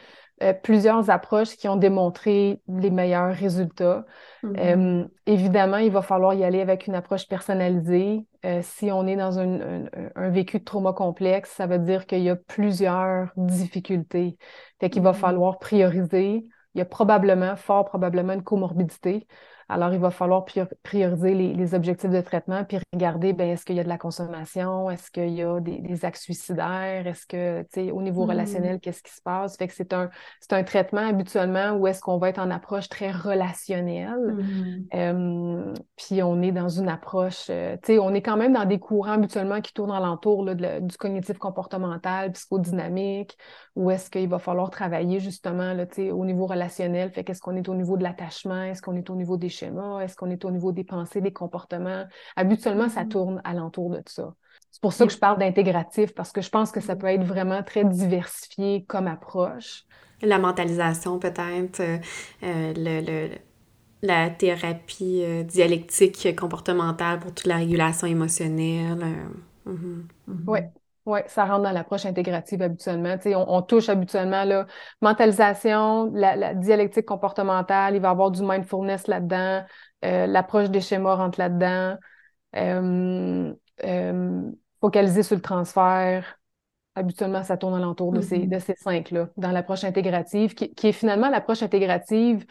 euh, plusieurs approches qui ont démontré les meilleurs résultats. Mm-hmm. Euh, évidemment, il va falloir y aller avec une approche personnalisée. si on est dans un, vécu de trauma complexe, ça veut dire qu'il y a plusieurs difficultés. Fait qu'il va mm-hmm. falloir prioriser. Il y a probablement, fort probablement, une comorbidité. Alors, il va falloir prioriser les, objectifs de traitement, puis regarder, ben, est-ce qu'il y a de la consommation, est-ce qu'il y a des, actes suicidaires, est-ce que, tu sais, au niveau mm-hmm. relationnel, qu'est-ce qui se passe? Fait que c'est un, c'est un traitement habituellement où est-ce qu'on va être en approche très relationnelle. Mm-hmm. puis on est dans une approche, euh, tu sais, on est quand même dans des courants habituellement qui tournent alentour là, du cognitif comportemental, psychodynamique, où est-ce qu'il va falloir travailler justement là, au niveau relationnel. Fait qu'est-ce qu'on est au niveau de l'attachement, est-ce qu'on est au niveau des schémas, est-ce qu'on est au niveau des pensées, des comportements? Habituellement, ça mm-hmm. tourne alentour de ça. C'est pour ça que je parle d'intégratif, parce que je pense que ça mm-hmm. peut être vraiment très diversifié comme approche. La mentalisation, peut-être, euh, euh, le, la thérapie euh, dialectique comportementale pour toute la régulation émotionnelle. Mm-hmm. Oui, oui, ça rentre dans l'approche intégrative habituellement. On, on, touche habituellement la mentalisation, la, dialectique comportementale, il va y avoir du mindfulness là-dedans, euh, l'approche des schémas rentre là-dedans, euh, euh, focaliser sur le transfert. Habituellement, ça tourne alentour de, ces, mm-hmm. de ces cinq-là, dans l'approche intégrative, qui, qui, est finalement l'approche intégrative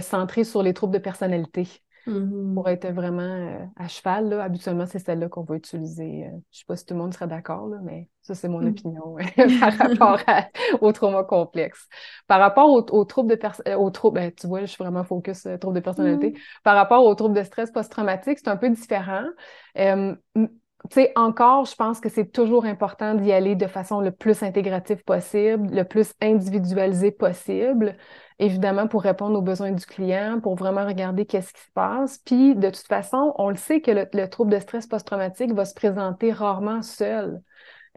centrée sur les troubles de personnalité. Mm-hmm. pour être vraiment euh, à cheval. Là. Habituellement, c'est celle-là qu'on va utiliser. Euh, je ne sais pas si tout le monde serait d'accord, mais ça, c'est mon mm. opinion par rapport au trauma complexe. Par rapport aux, troubles de personnalité, euh, ben, tu vois, je suis vraiment focus troubles de personnalité. Mm. Par rapport aux troubles de stress post-traumatique, c'est un peu différent. Tu sais, encore, je pense que c'est toujours important d'y aller de façon le plus intégrative possible, le plus individualisé possible évidemment pour répondre aux besoins du client, pour vraiment regarder qu'est-ce qui se passe. Puis, de toute façon, on le sait que le, trouble de stress post-traumatique va se présenter rarement seul.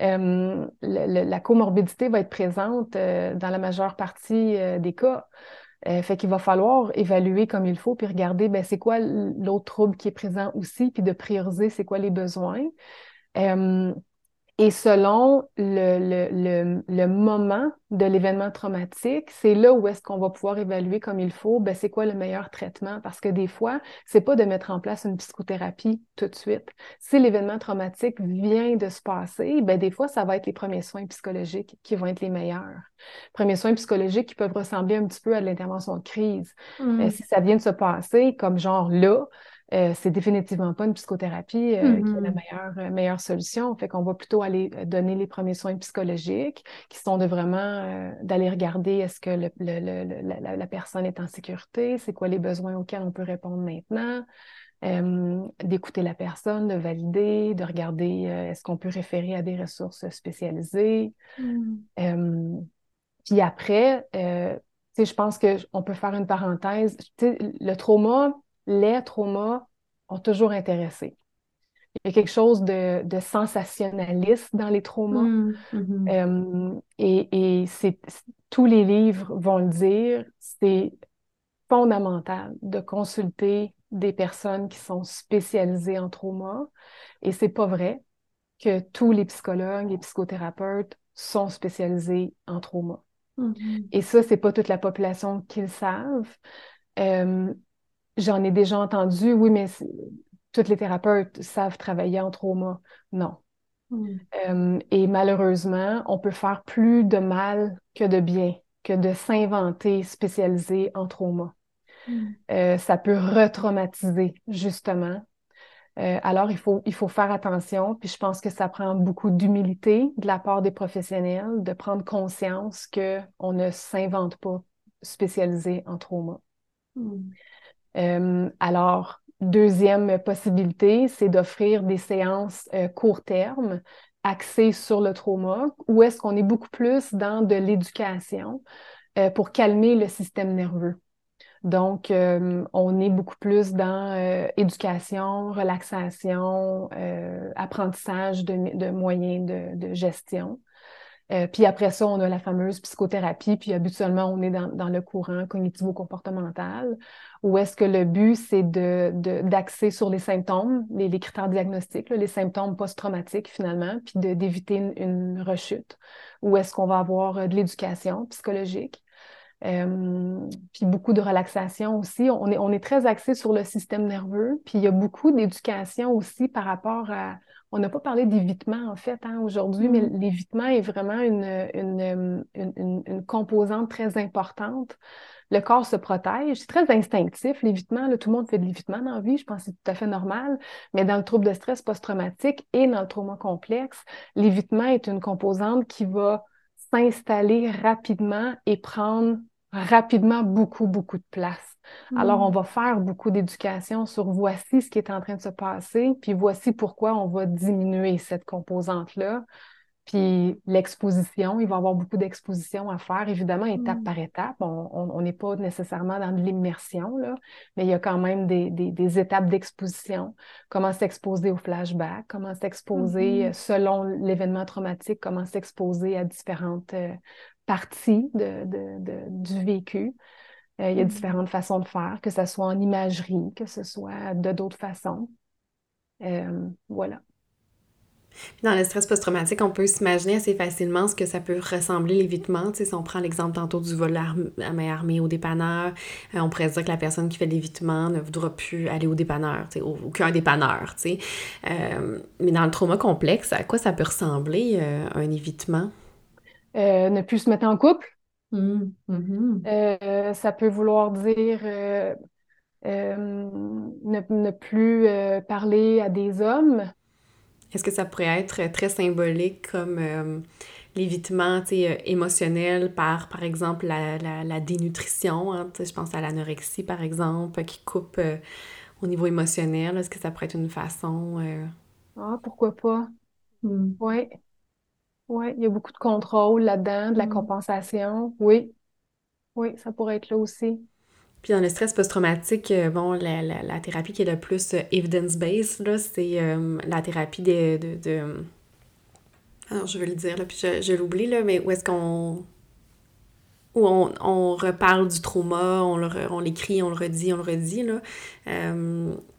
Euh, la comorbidité va être présente euh, dans la majeure partie euh, des cas. fait qu'il va falloir évaluer comme il faut, puis regarder ben, c'est quoi l'autre trouble qui est présent aussi, puis de prioriser c'est quoi les besoins. Et selon le, le, le, moment de l'événement traumatique, c'est là où est-ce qu'on va pouvoir évaluer comme il faut, ben, c'est quoi le meilleur traitement? Parce que des fois, c'est pas de mettre en place une psychothérapie tout de suite. Si l'événement traumatique vient de se passer, ben, des fois, ça va être les premiers soins psychologiques qui vont être les meilleurs. Premiers soins psychologiques qui peuvent ressembler un petit peu à l'intervention de crise. Mmh. si ça vient de se passer, comme genre là, euh, c'est définitivement pas une psychothérapie euh, qui est la mm-hmm. meilleure, euh, meilleure solution. Fait qu'on va plutôt aller donner les premiers soins psychologiques qui sont de vraiment d'aller regarder est-ce que le, la, personne est en sécurité, c'est quoi les besoins auxquels on peut répondre maintenant. d'écouter la personne, de valider, de regarder est-ce qu'on peut référer à des ressources spécialisées. Mm. puis après, je pense qu'on peut faire une parenthèse. Le trauma, les traumas ont toujours intéressé. Il y a quelque chose de, sensationnaliste dans les traumas. Mmh, mmh. Euh, et, et c'est, tous les livres vont le dire, c'est fondamental de consulter des personnes qui sont spécialisées en trauma. Et c'est pas vrai que tous les psychologues et psychothérapeutes sont spécialisés en trauma. Mmh. Et ça, c'est pas toute la population qui le savent. Euh, J'en ai déjà entendu, oui, mais tous les thérapeutes savent travailler en trauma. Non. Hmm. Euh, et malheureusement, on peut faire plus de mal que de bien, que de s'inventer spécialisé en trauma. Hmm. Euh, ça peut retraumatiser, justement. Euh, alors, il faut, il faut faire attention, puis je pense que ça prend beaucoup d'humilité de la part des professionnels, de prendre conscience qu'on ne s'invente pas spécialisé en trauma. Hmm. Euh, alors, deuxième possibilité, c'est d'offrir des séances euh, court terme axées sur le trauma, ou est-ce qu'on est beaucoup plus dans de l'éducation euh, pour calmer le système nerveux. Donc, on est beaucoup plus dans éducation, relaxation, apprentissage de, moyens de gestion. Euh, puis après ça, on a la fameuse psychothérapie, puis habituellement, on est dans, le courant cognitivo-comportemental, où est-ce que le but, c'est d'axer de, sur les symptômes, les, critères diagnostiques, les symptômes post-traumatiques finalement, puis d'éviter une, rechute, où est-ce qu'on va avoir euh, de l'éducation psychologique. Euh, puis beaucoup de relaxation aussi. On est, on est très axé sur le système nerveux, puis il y a beaucoup d'éducation aussi par rapport à on n'a pas parlé d'évitement, en fait, hein, aujourd'hui, mais mm. l'évitement est vraiment une, une, une, composante très importante le corps se protège. C'est très instinctif, l'évitement. Tout le monde fait de l'évitement dans la vie. Je pense que c'est tout à fait normal. Mais dans le trouble de stress post-traumatique et dans le trauma complexe, l'évitement est une composante qui va s'installer rapidement et prendre rapidement beaucoup, beaucoup de place. Alors, on hmm. va faire beaucoup d'éducation sur voici ce qui est en train de se passer, puis voici pourquoi on va diminuer cette composante-là. Puis l'exposition, il va y avoir beaucoup d'exposition à faire, évidemment, étape hmm. par étape. On n'est pas nécessairement dans de l'immersion, là, mais il y a quand même des, des, étapes d'exposition. Comment s'exposer au flashback, comment s'exposer, hmm. selon l'événement traumatique, comment s'exposer à différentes euh, partie de, du vécu. Euh, il y a mm-hmm. différentes façons de faire, que ce soit en imagerie, que ce soit de d'autres façons. Euh, voilà. Dans le stress post-traumatique, on peut s'imaginer assez facilement ce que ça peut ressembler l'évitement. si on prend l'exemple tantôt du vol à main armée au dépanneur, euh, on pourrait dire que la personne qui fait l'évitement ne voudra plus aller au dépanneur, aucun dépanneur. mais dans le trauma complexe, à quoi ça peut ressembler un évitement? Euh, ne plus se mettre en couple. Mmh, mmh. Euh, ça peut vouloir dire euh, ne, plus parler à des hommes. Est-ce que ça pourrait être très symbolique comme l'évitement émotionnel par, par exemple, la, dénutrition? Hein? je pense à l'anorexie, par exemple, qui coupe au niveau émotionnel. Est-ce que ça pourrait être une façon... Ah, pourquoi pas? Oui. Oui, il y a beaucoup de contrôle là-dedans, de la mm. compensation. Oui, oui, ça pourrait être là aussi. Puis dans le stress post-traumatique, euh, bon, la, la, thérapie qui est le plus euh, evidence-based, c'est euh, la thérapie de, de, Alors, je vais le dire, là, puis je, je l'oublie, là, mais où est-ce qu'on... Où on, on, reparle du trauma, on, on l'écrit, on le redit, on le redit, là.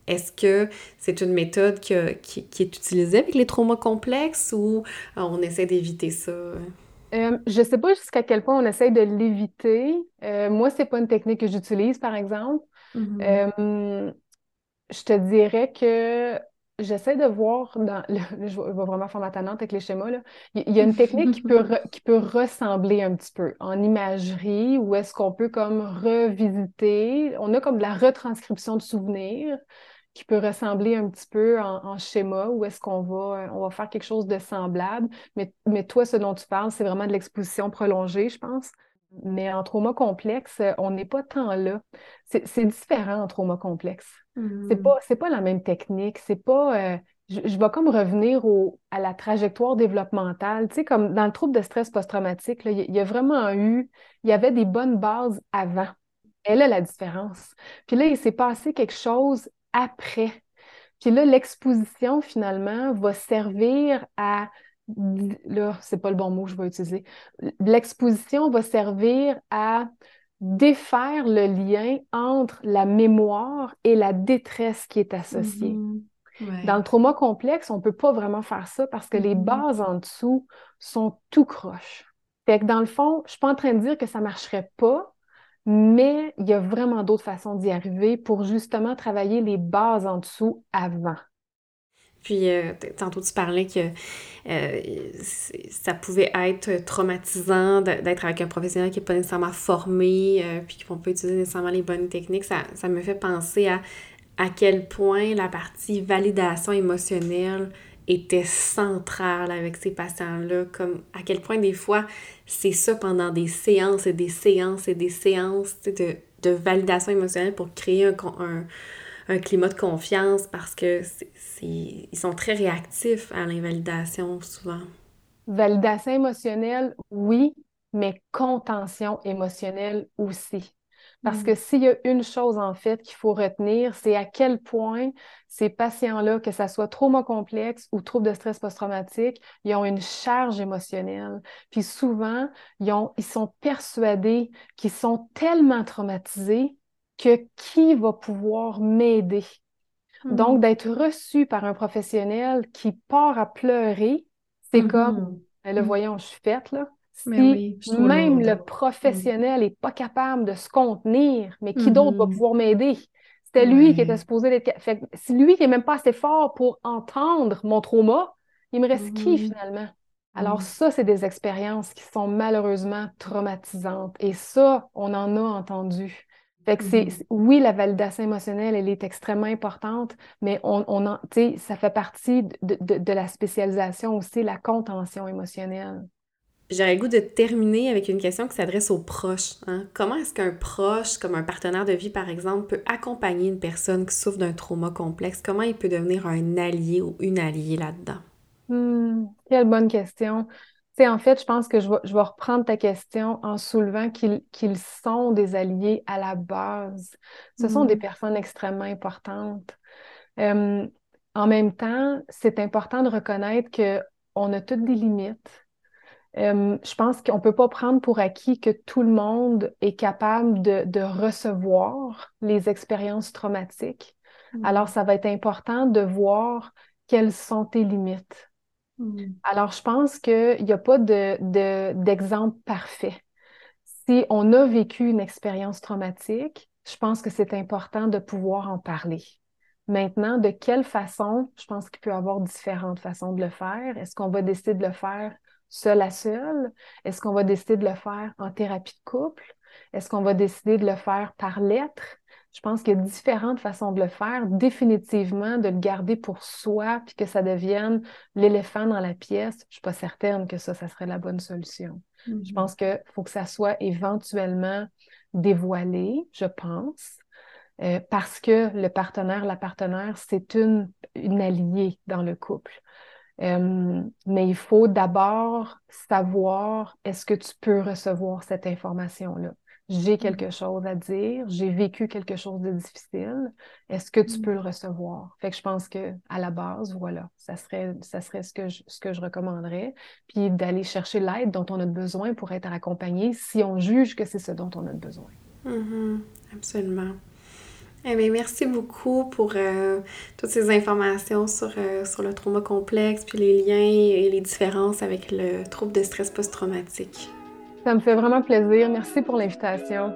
Est-ce que c'est une méthode qui, est utilisée avec les traumas complexes ou on essaie d'éviter ça? Euh, je ne sais pas jusqu'à quel point on essaie de l'éviter. Euh, moi, ce n'est pas une technique que j'utilise, par exemple. Mm-hmm. je te dirais que j'essaie de voir dans je vais vraiment faire ma tannante avec les schémas là. Il y a une technique qui peut qui peut ressembler un petit peu en imagerie où est-ce qu'on peut comme revisiter, on a comme de la retranscription de souvenirs qui peut ressembler un petit peu en, schéma ou est-ce qu'on va, euh, on va faire quelque chose de semblable. Mais, mais toi, ce dont tu parles, c'est vraiment de l'exposition prolongée, je pense. Mais en trauma complexe, on n'est pas tant là. C'est différent en trauma complexe. Mmh. C'est pas, pas la même technique. C'est pas. Euh, je, vais comme revenir au, à la trajectoire développementale. Tu sais, comme dans le trouble de stress post-traumatique, il y, a vraiment eu, il y avait des bonnes bases avant. Elle a la différence. Puis là, il s'est passé quelque chose après. Puis là, l'exposition, finalement, va servir à là, c'est pas le bon mot que je vais utiliser. L'exposition va servir à défaire le lien entre la mémoire et la détresse qui est associée. Mm-hmm. Dans le trauma complexe, on peut pas vraiment faire ça parce que les mm-hmm. bases en dessous sont tout croches. Fait que dans le fond, je suis pas en train de dire que ça marcherait pas, mais il y a vraiment d'autres façons d'y arriver pour justement travailler les bases en dessous avant. Puis, euh, tantôt, tu parlais que euh, ça pouvait être traumatisant d'être avec un professionnel qui n'est pas nécessairement formé, euh, puis qu'on peut utiliser nécessairement les bonnes techniques. Ça, ça me fait penser à à quel point la partie validation émotionnelle était centrale avec ces patients-là, comme à quel point des fois c'est ça pendant des séances et des séances et des séances de, de validation émotionnelle pour créer un, un, climat de confiance parce que c'est, ils sont très réactifs à l'invalidation souvent. Validation émotionnelle, oui, mais contention émotionnelle aussi. Parce que mm. s'il y a une chose, en fait, qu'il faut retenir, c'est à quel point ces patients-là, que ce soit trauma complexe ou trouble de stress post-traumatique, ils ont une charge émotionnelle. Puis souvent, ils, ont, ils sont persuadés qu'ils sont tellement traumatisés que qui va pouvoir m'aider? Donc, mm. d'être reçu par un professionnel qui part à pleurer, c'est mm-hmm. comme, ben le mm. voyons, je suis faite, là. Si même le professionnel n'est pas capable de se contenir, mais qui d'autre va mm-hmm. pouvoir m'aider? C'était lui qui était supposé être. si lui qui n'est même pas assez fort pour entendre mon trauma, il me reste qui mm-hmm. finalement? Alors mm. ça, c'est des expériences qui sont malheureusement traumatisantes. Et ça, on en a entendu. Fait que c'est, mm-hmm. oui, la validation émotionnelle, elle est extrêmement importante, mais on, on en, ça fait partie de, de, de, la spécialisation aussi, la contention émotionnelle. J'aurais le goût de terminer avec une question qui s'adresse aux proches. Hein. Comment est-ce qu'un proche, comme un partenaire de vie par exemple, peut accompagner une personne qui souffre d'un trauma complexe? Comment il peut devenir un allié ou une alliée là-dedans? Hmm, quelle bonne question. En fait, je pense que je vais, je vais, reprendre ta question en soulevant qu'ils sont des alliés à la base. Ce sont des hmm. personnes extrêmement importantes. Euh, en même temps, c'est important de reconnaître qu'on a toutes des limites euh, je pense qu'on ne peut pas prendre pour acquis que tout le monde est capable de, recevoir les expériences traumatiques. Mm. Alors, ça va être important de voir quelles sont tes limites. Mm. Alors, je pense qu'il n'y a pas d'exemple parfait. Si on a vécu une expérience traumatique, je pense que c'est important de pouvoir en parler. Maintenant, de quelle façon, je pense qu'il peut y avoir différentes façons de le faire. Est-ce qu'on va décider de le faire seul à seul? Est-ce qu'on va décider de le faire en thérapie de couple? Est-ce qu'on va décider de le faire par lettre? Je pense qu'il y a différentes façons de le faire. Définitivement, de le garder pour soi puis que ça devienne l'éléphant dans la pièce, je ne suis pas certaine que ça, ça serait la bonne solution. Je mm-hmm. pense qu'il faut que ça soit éventuellement dévoilé, je pense, euh, parce que le partenaire, la partenaire, c'est une, une alliée dans le couple. Euh, mais il faut d'abord savoir est-ce que tu peux recevoir cette information-là? J'ai mm. quelque chose à dire, j'ai vécu quelque chose de difficile. Est-ce que tu mm. peux le recevoir? Fait que je pense que à la base, voilà, ça serait, ça serait ce que je, ce que je recommanderais. Puis d'aller chercher l'aide dont on a besoin pour être accompagné si on juge que c'est ce dont on a besoin. Mm-hmm. Absolument. Eh merci beaucoup pour euh, toutes ces informations sur, euh, sur le trauma complexe, puis les liens et les différences avec le trouble de stress post-traumatique. Ça me fait vraiment plaisir. Merci pour l'invitation.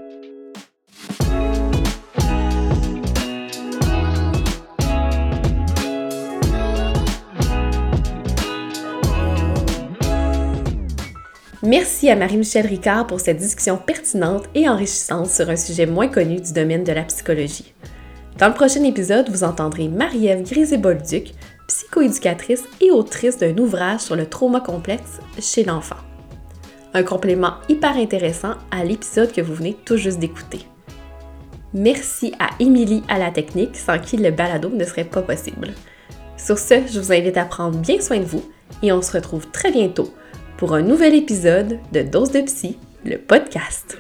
Merci à Marie-Michel Ricard pour cette discussion pertinente et enrichissante sur un sujet moins connu du domaine de la psychologie. Dans le prochain épisode, vous entendrez Marie-Ève Grisé-Bolduc, psychoéducatrice et autrice d'un ouvrage sur le trauma complexe chez l'enfant. Un complément hyper intéressant à l'épisode que vous venez tout juste d'écouter. Merci à Émilie à la technique, sans qui le balado ne serait pas possible. Sur ce, je vous invite à prendre bien soin de vous et on se retrouve très bientôt pour un nouvel épisode de Dose de Psy, le podcast.